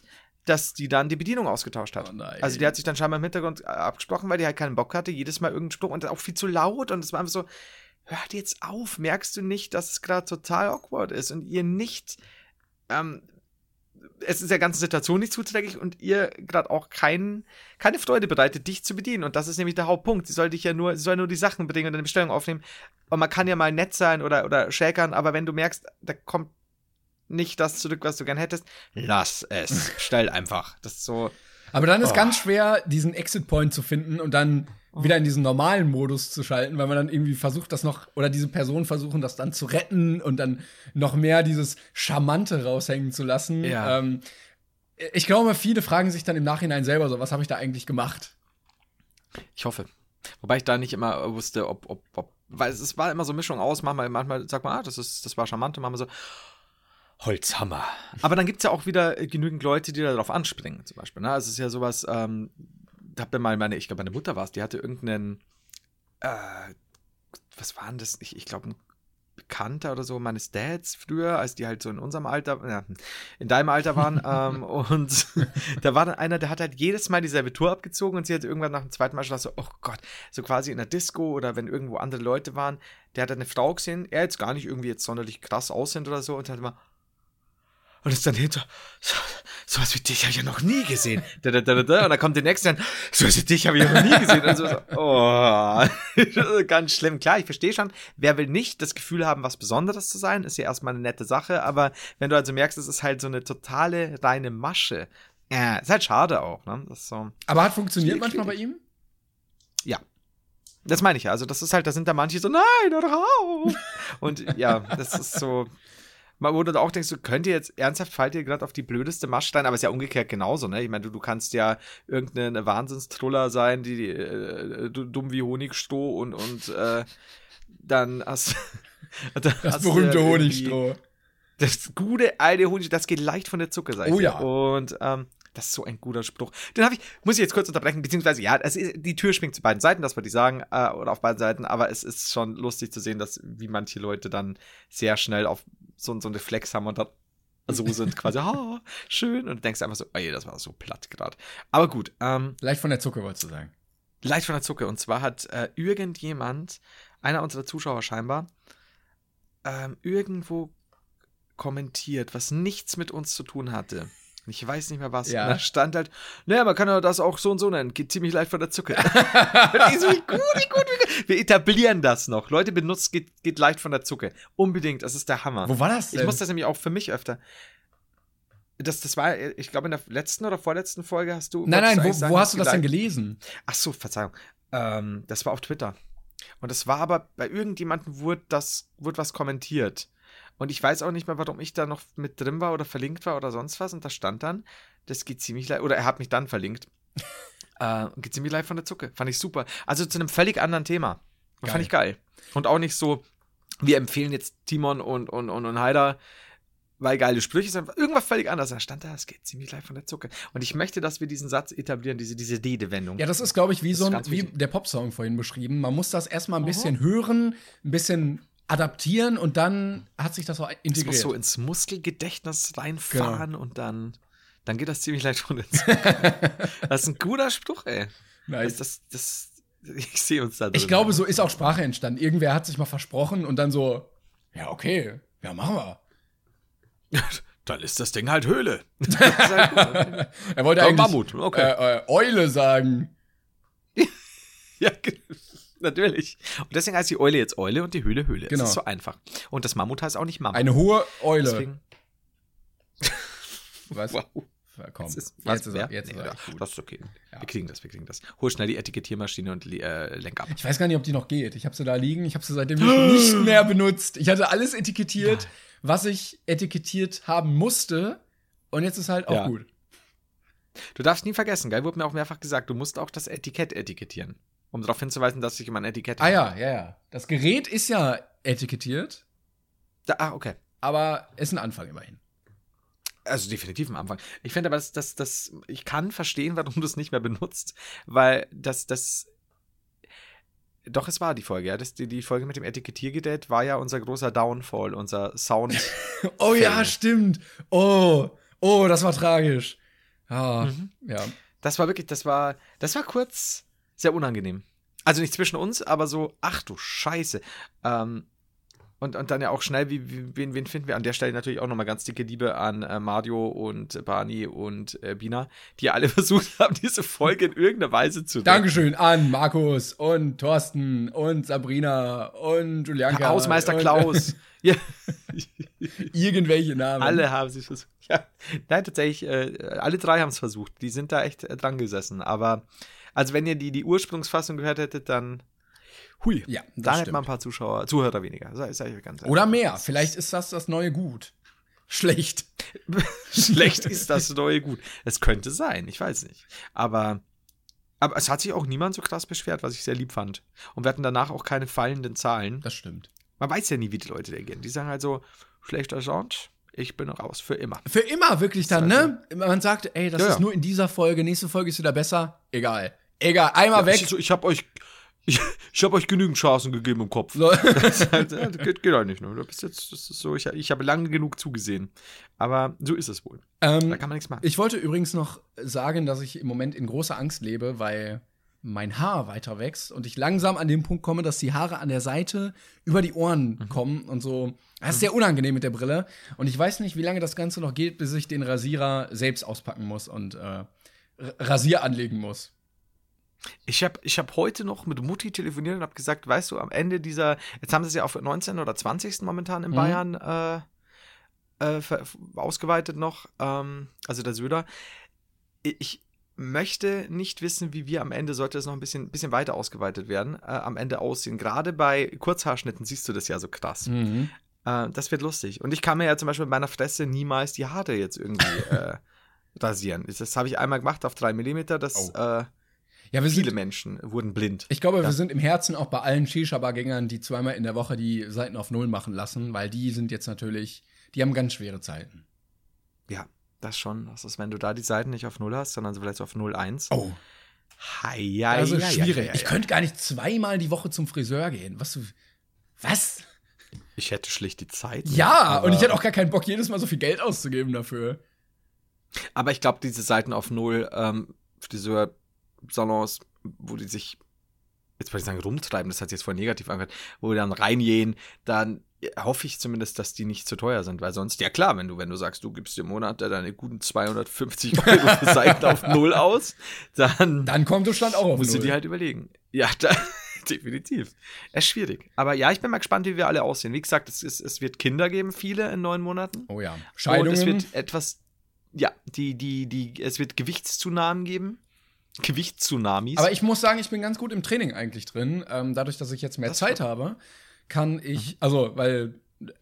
dass die dann die Bedienung ausgetauscht hat. Oh also die hat sich dann scheinbar im Hintergrund äh, abgesprochen, weil die halt keinen Bock hatte, jedes Mal irgendeinen Spruch und auch viel zu laut und es war einfach so, hört jetzt auf, merkst du nicht, dass es gerade total awkward ist und ihr nicht, ähm, es ist der ganzen Situation nicht zuträglich und ihr gerade auch kein, keine Freude bereitet, dich zu bedienen. Und das ist nämlich der Hauptpunkt. Sie soll dich ja nur, sie soll nur die Sachen bringen und eine Bestellung aufnehmen. Und man kann ja mal nett sein oder, oder schäkern, aber wenn du merkst, da kommt nicht das zurück, was du gern hättest, lass es. Stell einfach. Das ist so. Aber dann ist Oh. ganz schwer, diesen Exit-Point zu finden und dann wieder in diesen normalen Modus zu schalten, weil man dann irgendwie versucht, das noch, oder diese Personen versuchen, das dann zu retten und dann noch mehr dieses Charmante raushängen zu lassen. Ja. Ähm, ich glaube, viele fragen sich dann im Nachhinein selber so, was habe ich da eigentlich gemacht? Ich hoffe. Wobei ich da nicht immer wusste, ob, ob, ob, weil es, war immer so eine Mischung aus, manchmal, manchmal sagt man, ah, das ist, das war charmant, und manchmal so, Holzhammer. Aber dann gibt es ja auch wieder äh, genügend Leute, die darauf anspringen, zum Beispiel. Ne? Also es ist ja sowas, ähm, da hab mir mal meine, ich glaube, meine Mutter war es, die hatte irgendeinen, äh, was war denn das? Ich, ich glaube, ein Bekannter oder so meines Dads früher, als die halt so in unserem Alter, ja, in deinem Alter waren. ähm, und da war dann einer, der hat halt jedes Mal dieselbe Tour abgezogen und sie hat irgendwann nach dem zweiten Mal schon so, oh Gott, so quasi in der Disco oder wenn irgendwo andere Leute waren, der hat eine Frau gesehen, er jetzt gar nicht irgendwie jetzt sonderlich krass aussehend oder so und hat immer und ist dann hinter, so, sowas wie dich habe ich ja noch nie gesehen. Da, da, da, da, da. Und dann kommt der nächste dann, sowas wie dich habe ich ja noch nie gesehen. Und so, so, oh, ganz schlimm. Klar, ich verstehe schon, wer will nicht das Gefühl haben, was Besonderes zu sein, ist ja erstmal eine nette Sache. Aber wenn du also merkst, es ist halt so eine totale reine Masche, ja, ist halt schade auch. Ne? Das ist so. Aber hat funktioniert Schwierig, manchmal bei ihm? Ja. Das meine ich ja. Also, das ist halt, da sind da manche so, nein, hör auf. Und ja, das ist so. Wo du auch denkst, du könnt ihr jetzt ernsthaft, fallt ihr gerade auf die blödeste Masche rein, aber ist ja umgekehrt genauso, ne? Ich meine, du, du kannst ja irgendeine Wahnsinnstruller sein, die äh, du- dumm wie Honigstroh und, und äh, dann hast dann Das hast du berühmte Honigstroh. das gute alte Honig, das geht leicht von der Zucke, sag ich Oh ja. Und ähm, das ist so ein guter Spruch. Den habe ich, muss ich jetzt kurz unterbrechen, beziehungsweise ja, es ist, die Tür schwingt zu beiden Seiten, das wollte ich sagen, äh, oder auf beiden Seiten, aber es ist schon lustig zu sehen, dass wie manche Leute dann sehr schnell auf so, so einen Reflex haben und dann so sind quasi, ah, schön, und du denkst einfach so, ey, das war so platt gerade. Aber gut, ähm, Leicht von der Zucke, wolltest du sagen. Leicht von der Zucke. Und zwar hat äh, irgendjemand, einer unserer Zuschauer scheinbar, ähm, irgendwo kommentiert, was nichts mit uns zu tun hatte. Ich weiß nicht mehr was. Ja. Und da stand halt, naja, man kann ja das auch so und so nennen. Geht ziemlich leicht von der Zucke. und ich so, wie gut, wie gut, wie gut. Wir etablieren das noch. Leute benutzt, geht, geht leicht von der Zucke. Unbedingt, das ist der Hammer. Wo war das denn? Ich muss das nämlich auch für mich öfter. Das, das war, ich glaube, in der letzten oder vorletzten Folge hast du. nein, nein, wo, sagen, wo hast du das denn gelesen? Ach so, Verzeihung. Ähm, das war auf Twitter. Und das war aber, bei irgendjemandem wurde das, wurde was kommentiert. Und ich weiß auch nicht mehr, warum ich da noch mit drin war oder verlinkt war oder sonst was. Und da stand dann, das geht ziemlich leicht, oder er hat mich dann verlinkt. äh, geht ziemlich leicht von der Zucke. Fand ich super. Also zu einem völlig anderen Thema. Geil. Fand ich geil. Und auch nicht so, wir empfehlen jetzt Timon und, und, und, und Haider, weil geile Sprüche sind. Irgendwas völlig anders. Da stand da, es geht ziemlich leicht von der Zucke. Und ich möchte, dass wir diesen Satz etablieren, diese, diese D-Wendung. Ja, das ist, glaube ich, wie Das so ein, wie der Popsong vorhin beschrieben. Man muss das erstmal ein Mhm. bisschen hören, ein bisschen adaptieren und dann hat sich das auch Das integriert. muss so ins Muskelgedächtnis Genau. reinfahren und dann, dann geht das ziemlich leicht Zucke. das ist ein guter Spruch, ey. Nice. Das, das, das, ich sehe uns da drin. Ich glaube, so ist auch Sprache entstanden. Irgendwer hat sich mal versprochen und dann so, ja, okay, ja, machen wir. Dann ist das Ding halt Höhle. Er wollte Ja, eigentlich Mammut, okay. äh, äh, Eule sagen. ja, ge- natürlich. Und deswegen heißt die Eule jetzt Eule und die Höhle Höhle. Genau. Das ist so einfach. Und das Mammut heißt auch nicht Mammut. Eine hohe Eule. Deswegen, Was? wow. Komm, Das ist, jetzt ist er, jetzt ist Nee, er ja, echt gut. Das ist okay. Ja. Wir kriegen das, wir kriegen das. Hol schnell die Etikettiermaschine und äh, lenk ab. Ich weiß gar nicht, ob die noch geht. Ich habe sie da liegen. Ich habe sie seitdem nicht mehr benutzt. Ich hatte alles etikettiert, was ich etikettiert haben musste. Und jetzt ist halt auch Ja. gut. Du darfst nie vergessen, geil, wurde mir auch mehrfach gesagt, du musst auch das Etikett etikettieren. Um darauf hinzuweisen, dass sich ein Etikett Ah ja, ja, ja. Das Gerät ist ja etikettiert, Da, ah, okay. aber ist ein Anfang immerhin. Also definitiv am Anfang. Ich finde aber, dass das, das, ich kann verstehen, warum du es nicht mehr benutzt, weil das, das, doch, es war die Folge, ja. Das, die, die Folge mit dem Etikettiergerät war ja unser großer Downfall, unser Sound. Oh ja, stimmt. Oh, oh, das war tragisch. Ah, Mhm. ja. Das war wirklich, das war, das war kurz sehr unangenehm. Also nicht zwischen uns, aber so, ach du Scheiße. Ähm, und, und dann ja auch schnell, wie, wie, wen, wen finden wir? An der Stelle natürlich auch nochmal ganz dicke Liebe an äh, Mario und Barney und äh, Bina, die alle versucht haben, diese Folge in irgendeiner Weise zu. Dankeschön an Markus und Thorsten und Sabrina und Julianka. Hausmeister Klaus. ja, Irgendwelche Namen. alle haben es versucht. Ja. Nein, tatsächlich, äh, alle drei haben es versucht. Die sind da echt äh, dran gesessen. Aber, also wenn ihr die, die Ursprungsfassung gehört hättet, dann, hui, Ja, da hätten wir ein paar Zuschauer, Zuhörer weniger. Sag, sag ich ganz Oder mehr. Vielleicht ist das das neue Gut. Schlecht. Schlecht ist das neue Gut. Es könnte sein, ich weiß nicht. Aber, aber es hat sich auch niemand so krass beschwert, was ich sehr lieb fand. Und wir hatten danach auch keine fallenden Zahlen. Das stimmt. Man weiß ja nie, wie die Leute reagieren. Die sagen halt so, schlechter Sound, ich bin raus, für immer. Für immer wirklich dann, ne? Man sagt, ey, das Ja, ist ja. nur in dieser Folge, nächste Folge ist wieder besser. Egal. Egal, einmal weg. Ich, ich habe euch, ich, ich habe euch genügend Chancen gegeben im Kopf. So. Das, halt, ja, geht, geht halt nicht. Ne? Du bist jetzt, das ist so, ich, ich habe lange genug zugesehen. Aber so ist es wohl. Da ähm, kann man nichts machen. ich wollte übrigens noch sagen, dass ich im Moment in großer Angst lebe, weil mein Haar weiter wächst und ich langsam an den Punkt komme, dass die Haare an der Seite über die Ohren Mhm. kommen und so. Das ist sehr unangenehm mit der Brille. Und ich weiß nicht, wie lange das Ganze noch geht, bis ich den Rasierer selbst auspacken muss und äh, Rasier anlegen muss. Ich habe ich hab heute noch mit Mutti telefoniert und habe gesagt, weißt du, am Ende dieser, jetzt haben sie es ja auf 19. oder 20. momentan in Mhm. Bayern äh, äh, ausgeweitet noch, ähm, also der Söder. Ich möchte nicht wissen, wie wir am Ende, sollte es noch ein bisschen, bisschen weiter ausgeweitet werden, äh, am Ende aussehen. Gerade bei Kurzhaarschnitten siehst du das ja so krass. Mhm. Äh, das wird lustig. Und ich kann mir ja zum Beispiel mit meiner Fresse niemals die Haare jetzt irgendwie äh, rasieren. Das habe ich einmal gemacht auf drei Millimeter. Das Oh. Ja, wir viele sind, Menschen wurden blind. ich glaube, Ja. wir sind im Herzen auch bei allen Shisha-Bar-Gängern, die zweimal in der Woche die Seiten auf Null machen lassen, weil die sind jetzt natürlich, die haben ganz schwere Zeiten. Ja, das schon. Das ist, wenn du da die Seiten nicht auf 0 hast, sondern so vielleicht auf 0,1. Oh, Hei, ist ja, schwierig. Ja. Ich könnte gar nicht zweimal die Woche zum Friseur gehen. Was? du- Was? ich hätte schlicht die Zeit. Ja, und ich hätte auch gar keinen Bock, jedes Mal so viel Geld auszugeben dafür. Aber ich glaube, diese Seiten auf 0 ähm, Friseursalons, wo die sich jetzt wollte ich sagen, rumtreiben, das hat sich jetzt voll negativ angehört, wo wir dann reingehen, dann hoffe ich zumindest, dass die nicht zu teuer sind, weil sonst, ja klar, wenn du, wenn du sagst, du gibst im Monat deine guten 250 Euro für Seiten auf Null aus, dann, Dann kommt der Stand auch auf musst du dir halt überlegen. Ja, da, definitiv. Es ist schwierig. Aber ja, ich bin mal gespannt, wie wir alle aussehen. Wie gesagt, es, ist, es wird Kinder geben, viele in neun Monaten. Oh ja. Und Scheidungen. es wird etwas, ja, die, die, die, es wird Gewichtszunahmen geben. Gewichtstsunamis. Aber ich muss sagen, ich bin ganz gut im Training eigentlich drin. Ähm, dadurch, dass ich jetzt mehr Das Zeit stimmt. habe, kann Mhm. ich, also, weil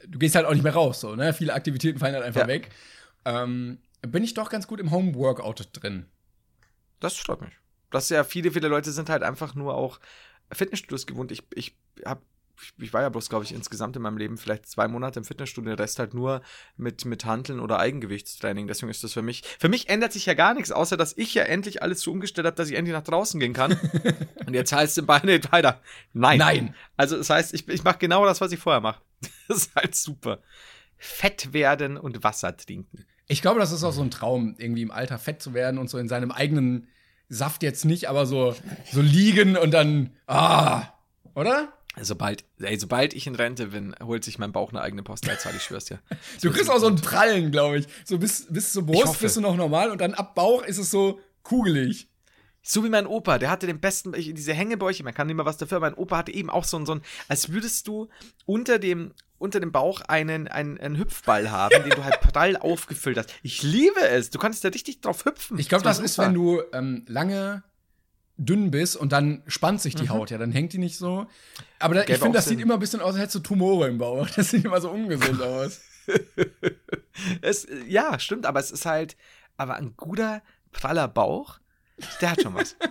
du gehst halt auch nicht mehr raus, so, ne? Viele Aktivitäten fallen halt einfach Ja. weg. Ähm, bin ich doch ganz gut im Home-Workout drin. Das freut mich. Das ist ja viele, viele Leute sind halt einfach nur auch Fitnessstudios gewohnt. Ich, ich hab, ich war ja bloß, glaube ich, insgesamt in meinem Leben vielleicht zwei Monate im Fitnessstudio, der Rest halt nur mit, mit Hanteln oder Eigengewichtstraining. Deswegen ist das für mich, für mich ändert sich ja gar nichts, außer dass ich ja endlich alles so umgestellt habe, dass ich endlich nach draußen gehen kann. Und jetzt heißt es Beine weiter. Nein. Nein. Also das heißt, ich, ich mache genau das, was ich vorher mache. Das ist halt super. Fett werden und Wasser trinken. Ich glaube, das ist auch so ein Traum, irgendwie im Alter fett zu werden und so in seinem eigenen Saft jetzt nicht, aber so, so liegen und dann, ah, oder? Sobald, ey, sobald ich in Rente bin, holt sich mein Bauch eine eigene Postleitzahl, ich schwör's dir. Du kriegst auch so einen Prallen, glaube ich. So bis, bis zur Brust bist du noch normal und dann ab Bauch ist es so kugelig. So wie mein Opa, der hatte den besten, diese Hängebäuche, man kann nicht mal was dafür, mein Opa hatte eben auch so ein, so ein als würdest du unter dem, unter dem Bauch einen, einen, einen Hüpfball haben, den du halt prall aufgefüllt hast. Ich liebe es, du kannst da richtig drauf hüpfen. Ich glaube, das war ist, super. wenn du ähm, lange dünn bist und dann spannt sich die Haut, ja, dann hängt die nicht so. Aber da, ich finde, das sieht Sinn. immer ein bisschen aus, als hättest du Tumore im Bauch. Das sieht immer so ungesund aus. es, ja, stimmt, aber es ist halt, aber ein guter, praller Bauch, der hat schon was.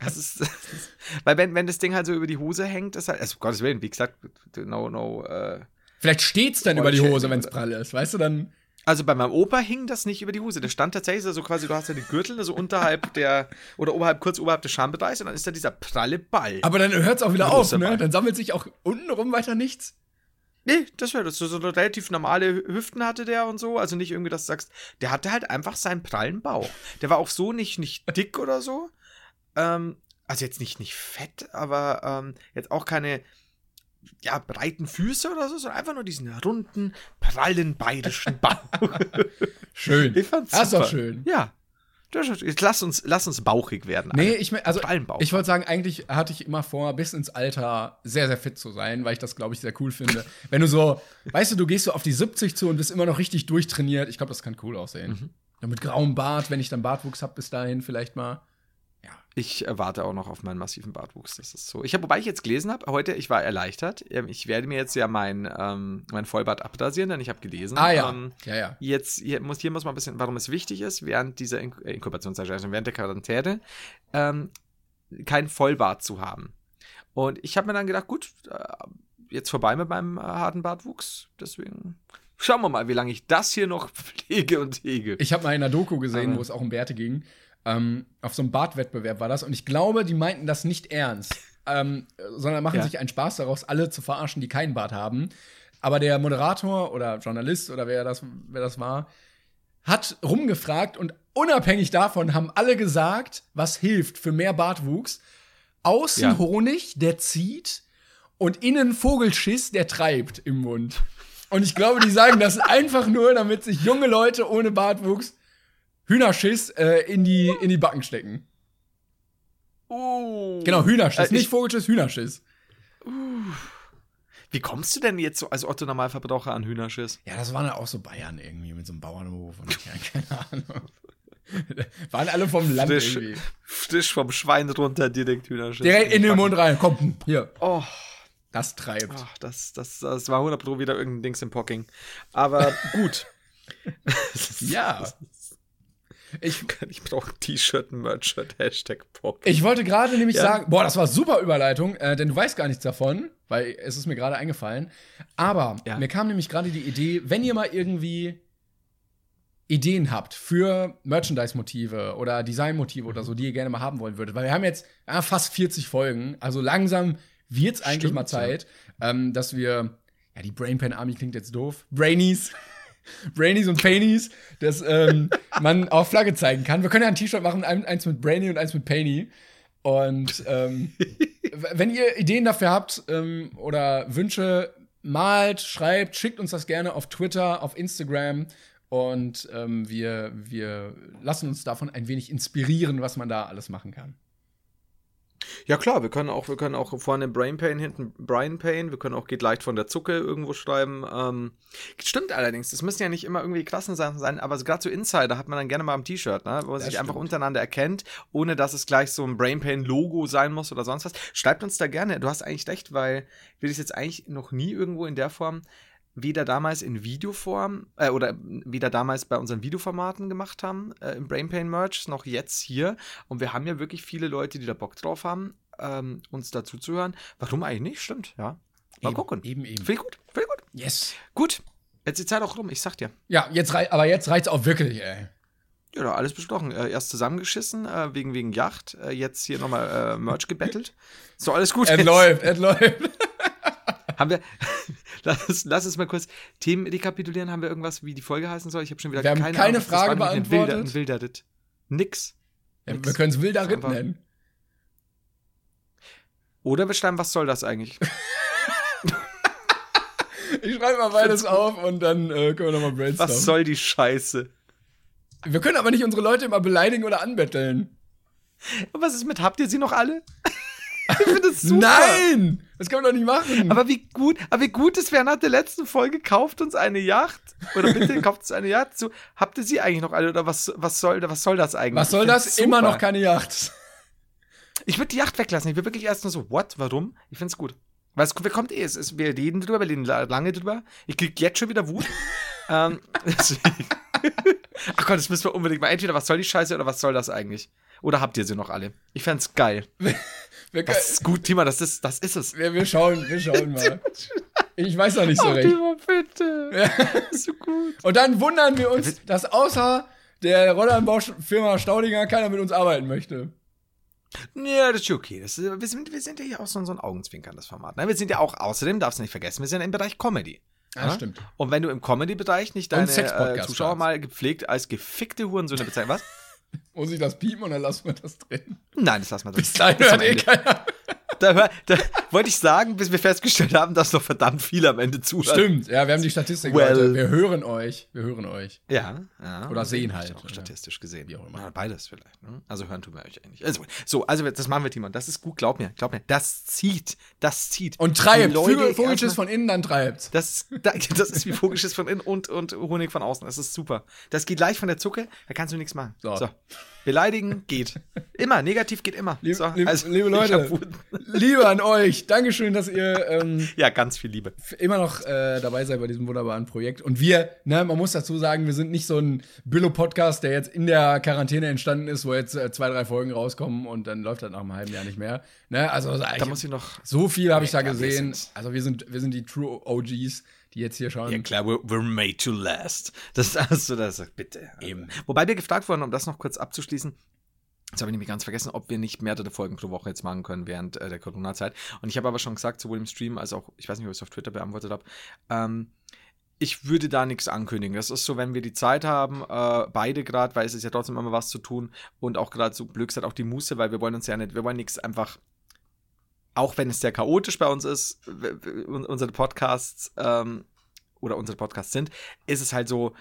Das ist, das ist, weil wenn, wenn das Ding halt so über die Hose hängt, ist halt, also um Gottes Willen, wie gesagt, no, no, äh, Vielleicht steht's dann über die Hose, wenn es prall ist. Weißt du, dann. Also bei meinem Opa hing das nicht über die Hose. Der stand tatsächlich so quasi, du hast ja die Gürtel so unterhalb der, oder oberhalb, kurz oberhalb des Schambereichs und dann ist da dieser pralle Ball. Aber dann hört's auch wieder auf, ne? Ball. Dann sammelt sich auch untenrum weiter nichts. nee, das wäre das. So, so relativ normale Hüften hatte der und so. Also nicht irgendwie, dass du sagst, der hatte halt einfach seinen prallen Bauch. Der war auch so nicht, nicht dick oder so. Ähm, also jetzt nicht, nicht fett, aber ähm, jetzt auch keine ja, breiten Füße oder so, sondern einfach nur diesen runden, prallen bayerischen Bauch. Schön. Ich fand's Das ist doch schön. Ja. Jetzt lass uns, lass uns bauchig werden. Nee, Alter. ich also ich wollte sagen, eigentlich hatte ich immer vor, bis ins Alter sehr, sehr fit zu sein, weil ich das, glaube ich, sehr cool finde. Wenn du so, weißt du, du gehst so auf die 70 zu und bist immer noch richtig durchtrainiert. Ich glaube, das kann cool aussehen. Mhm. Ja, mit grauem Bart, wenn ich dann Bartwuchs habe bis dahin vielleicht mal. Ich äh, warte auch noch auf meinen massiven Bartwuchs. Das ist so. Ich habe, wobei ich jetzt gelesen habe, heute, ich war erleichtert. Ähm, Ich werde mir jetzt ja mein, ähm, mein Vollbart abrasieren, denn ich habe gelesen. Ah ja. Ähm, ja, ja. Jetzt hier muss, hier muss man ein bisschen, warum es wichtig ist, während dieser In äh, Inkubationszeit, also während der Quarantäne, ähm, kein Vollbart zu haben. Und ich habe mir dann gedacht, gut, äh, jetzt vorbei mit meinem äh, harten Bartwuchs. Deswegen schauen wir mal, wie lange ich das hier noch pflege und hege. Ich habe mal in einer Doku gesehen, Aber- wo es auch um Bärte ging. Ähm, auf so einem Bartwettbewerb war das. Und ich glaube, die meinten das nicht ernst. Ähm, sondern machen Ja. sich einen Spaß daraus, alle zu verarschen, die keinen Bart haben. Aber der Moderator oder Journalist oder wer das, wer das war, hat rumgefragt und unabhängig davon haben alle gesagt, was hilft für mehr Bartwuchs. Außen Ja. Honig, der zieht und innen Vogelschiss, der treibt im Mund. Und ich glaube, die sagen das einfach nur, damit sich junge Leute ohne Bartwuchs Hühnerschiss äh, in, die, in die Backen stecken. Oh. Genau, Hühnerschiss, Äh, ich- nicht Vogelschiss, Hühnerschiss. Wie kommst du denn jetzt so als Otto Normalverbraucher an Hühnerschiss? Ja, das waren ja auch so Bayern irgendwie mit so einem Bauernhof und ja, keine Ahnung. waren alle vom Land Frisch, irgendwie. frisch vom Schwein runter direkt Hühnerschiss. Direkt in den. Mund rein. Komm, hier. Oh, Das treibt. ach, das, das, das war 100 Pro wieder irgendein Dings im Pocking. Aber gut. Ja. Ich, Ich brauche T-Shirt, Merch-Shirt, Hashtag Pock. ich wollte gerade nämlich Ja. sagen, boah, das war super Überleitung, äh, denn du weißt gar nichts davon, weil es ist mir gerade eingefallen. Aber Ja. mir kam nämlich gerade die Idee, wenn ihr mal irgendwie Ideen habt für Merchandise-Motive oder Design-Motive oder so, die ihr gerne mal haben wollen würdet, weil wir haben jetzt ja, fast 40 Folgen, also langsam wird's eigentlich Stimmt, mal Zeit, ähm, dass wir, ja, die Brainpan Army klingt jetzt doof, Brainies, Brainies und Painies, dass ähm, man auf Flagge zeigen kann. Wir können ja ein T-Shirt machen, ein- eins mit Brainy und eins mit Painy. Und ähm, wenn ihr Ideen dafür habt ähm, oder Wünsche, malt, schreibt, schickt uns das gerne auf Twitter, auf Instagram. Und ähm, wir, wir lassen uns davon ein wenig inspirieren, was man da alles machen kann. Ja klar, wir können auch, wir können auch vorne Brain Pain, hinten Brian Pain, wir können auch geht leicht von der Zucke irgendwo schreiben. Ähm, stimmt allerdings, das müssen ja nicht immer irgendwie Klassensachen sein, aber gerade so Insider hat man dann gerne mal am T-Shirt, ne? wo man sich einfach stimmt. untereinander erkennt, ohne dass es gleich so ein Brain Pain Logo sein muss oder sonst was. Schreibt uns da gerne. Du hast eigentlich recht, weil wir das jetzt eigentlich noch nie irgendwo in der Form weder damals in Videoform äh, oder weder damals bei unseren Videoformaten gemacht haben, äh, im Brain Pain Merch, noch jetzt hier. Und wir haben ja wirklich viele Leute, die da Bock drauf haben, ähm, uns dazu zu hören. Warum eigentlich nicht? Stimmt, ja. Mal Eben, gucken. eben, eben. Ich gut, ich gut. Yes. Gut, jetzt ist die Zeit auch rum, ich sag dir. Ja, jetzt rei aber jetzt reicht's auch wirklich, ey. Ja, da alles besprochen. Äh, erst zusammengeschissen, äh, wegen, wegen Yacht. Äh, jetzt hier nochmal äh, Merch gebettelt. So, alles gut. Es läuft, es läuft. Haben wir, lass, lass uns mal kurz Themen rekapitulieren. Haben wir irgendwas, wie die Folge heißen soll? Ich habe schon wieder Wir haben keine, keine Ahnung. Frage beantwortet. Wilder, ein wilder Ritt. Nix. Ja, Nix. wir können es wilder Ist Ritt einfach- nennen. Oder wir schreiben, was soll das eigentlich? Ich schreibe mal beides auf und dann äh, können wir nochmal brainstormen. Was soll die Scheiße? Wir können aber nicht unsere Leute immer beleidigen oder anbetteln. Und was ist mit, habt ihr sie noch alle? Ich finde das super. Nein! Das können wir doch nicht machen. Aber wie gut, aber wie gut es wäre nach der letzten Folge, kauft uns eine Yacht. Oder bitte kauft uns eine Yacht zu. Habt ihr sie eigentlich noch alle? Oder was, was, soll, was soll das eigentlich? Was soll das? Immer super. noch keine Yacht. Ich würde die Yacht weglassen. Ich würde wirklich erst nur so, what? Warum? Ich finde es gut. Weil es kommt eh, es ist, wir reden drüber, wir reden la- lange drüber. Ich krieg jetzt schon wieder Wut. ähm, deswegen. Ach Gott, das müssen wir unbedingt mal. Entweder was soll die Scheiße oder was soll das eigentlich? Oder habt ihr sie noch alle? Ich fänd's geil. Wir, Das ist gut, Thema, das ist, das ist es. wir, wir schauen, wir schauen mal. Ich weiß noch nicht so Ach, recht. Timo, bitte. Ja. Das so gut. Und dann wundern wir uns, dass außer der Rollanbaufirma Staudinger keiner mit uns arbeiten möchte. Ja, das ist okay. Das ist, wir, sind, wir sind ja hier auch so, so ein Augenzwinkerndes Format. Ne? Wir sind ja auch, außerdem darfst du nicht vergessen, wir sind im Bereich Comedy. Ja, stimmt. Und wenn du im Comedy-Bereich nicht deine äh, Zuschauer mal gepflegt als gefickte Hurensöhne bezeichnen, was? Muss ich das piepen und dann lassen wir das drin? Nein, das lassen wir drin. Bis dahin Bis hört eh keiner. Da, da wollte ich sagen, bis wir festgestellt haben, dass noch verdammt viele am Ende zuhören. Stimmt, ja, wir haben die Statistik, Well. Leute. Wir hören euch. Wir hören euch. Ja, ja. Oder sehen halt, Auch statistisch gesehen. Wie auch immer. Ja, beides vielleicht. Ne? Also hören tun wir euch eigentlich. Also, so, also das machen wir, Timon. Das ist gut, glaub mir. Glaub mir. Das zieht. Das zieht. Und treibt. Vogelschiss von innen, dann treibt's. Das, da- das ist wie Vogelschiss von innen und, und Honig von außen. Das ist super. Das geht leicht von der Zucke, da kannst du nichts machen. So. So. Beleidigen geht. Immer. Negativ geht immer. Lieb, so, also, liebe Leute. Liebe an euch. Dankeschön, dass ihr ähm, Ja, ganz viel Liebe. immer noch äh, dabei seid bei diesem wunderbaren Projekt. Und wir, ne, man muss dazu sagen, wir sind nicht so ein Billo-Podcast, der jetzt in der Quarantäne entstanden ist, wo jetzt äh, zwei, drei Folgen rauskommen und dann läuft das nach einem halben Jahr nicht mehr. Ne, also Da muss ich noch. so viel habe ich da gesehen. Also wir sind, wir sind die True OGs, die jetzt hier schauen. Ja klar, we're, we're made to last. Das ist also das, bitte. Eben. Wobei wir gefragt wurden, um das noch kurz abzuschließen, Jetzt habe ich nämlich ganz vergessen, ob wir nicht mehrere Folgen pro Woche jetzt machen können während äh, der Corona-Zeit. Und ich habe aber schon gesagt, sowohl im Stream als auch, ich weiß nicht, ob ich es auf Twitter beantwortet habe, ähm, ich würde da nichts ankündigen. Das ist so, wenn wir die Zeit haben, äh, beide gerade, weil es ist ja trotzdem immer was zu tun und auch gerade so Glück hat auch die Muße, weil wir wollen uns ja nicht, wir wollen nichts einfach, auch wenn es sehr chaotisch bei uns ist, unsere Podcasts ähm, oder unsere Podcasts sind, ist es halt so,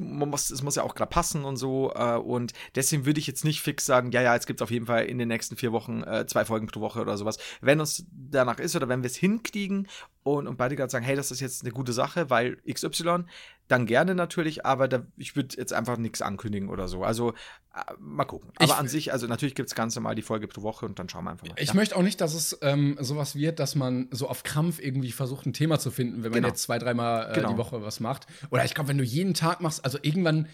man muss, es muss ja auch gerade passen und so. Äh, und deswegen würde ich jetzt nicht fix sagen, ja, ja, jetzt gibt es auf jeden Fall in den nächsten vier Wochen äh, zwei Folgen pro Woche oder sowas. Wenn uns danach ist oder wenn wir es hinkriegen und, und beide gerade sagen, hey, das ist jetzt eine gute Sache, weil XY, dann gerne natürlich, aber da, ich würde jetzt einfach nichts ankündigen oder so. Also mal gucken. Aber Ich- an sich, also natürlich gibt es ganz normal die Folge pro Woche und dann schauen wir einfach mal. Ich ja. möchte auch nicht, dass es ähm, sowas wird, dass man so auf Krampf irgendwie versucht, ein Thema zu finden, wenn man Genau. jetzt zwei, dreimal äh, Genau. die Woche was macht. Oder ich glaube, wenn du jeden Tag machst, also irgendwann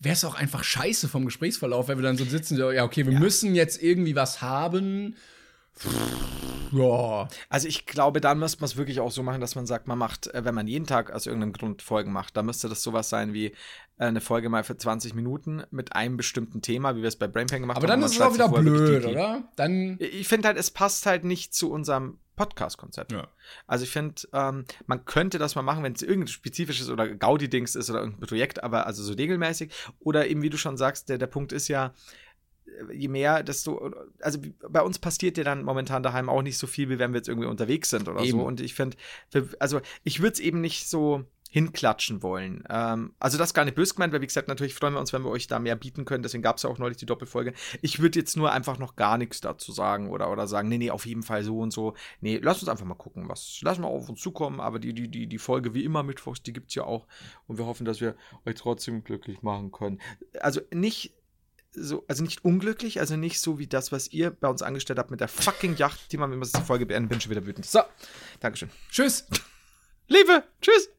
wäre es auch einfach scheiße vom Gesprächsverlauf, wenn wir dann so sitzen, so, ja, okay, wir müssen jetzt irgendwie was haben. Ja. Also ich glaube, dann müsste man es wirklich auch so machen, dass man sagt, man macht, äh, wenn man jeden Tag aus irgendeinem Grund Folgen macht, dann müsste das sowas sein wie eine Folge mal für 20 Minuten mit einem bestimmten Thema, wie wir es bei Brainpain gemacht Aber haben. dann und ist es auch wieder blöd, oder? Dann. Ich finde halt, es passt halt nicht zu unserem Podcast-Konzept. Ja. Also ich finde, ähm, man könnte das mal machen, wenn es irgendein spezifisches oder Gaudi-Dings ist oder irgendein Projekt, aber also so regelmäßig. Oder eben, wie du schon sagst, der, der Punkt ist ja, je mehr, desto, also bei uns passiert ja dann momentan daheim auch nicht so viel, wie wenn wir jetzt irgendwie unterwegs sind oder Eben. so. Und ich finde, also ich würde es eben nicht so hinklatschen wollen. Ähm, also das ist gar nicht böse gemeint, weil wie gesagt, natürlich freuen wir uns, wenn wir euch da mehr bieten können. Deswegen gab es ja auch neulich die Doppelfolge. Ich würde jetzt nur einfach noch gar nichts dazu sagen oder, oder sagen, nee, nee, auf jeden Fall so und so. Nee, lass uns einfach mal gucken, was. Lass mal auf uns zukommen, aber die, die, die, die Folge wie immer mittwochs, die gibt es ja auch. Und wir hoffen, dass wir euch trotzdem glücklich machen können. Also nicht so, also nicht unglücklich, also nicht so wie das, was ihr bei uns angestellt habt mit der fucking Yacht, die man, wenn wir die Folge beenden, bin schon wieder wütend. So, Dankeschön. Tschüss. Liebe, tschüss.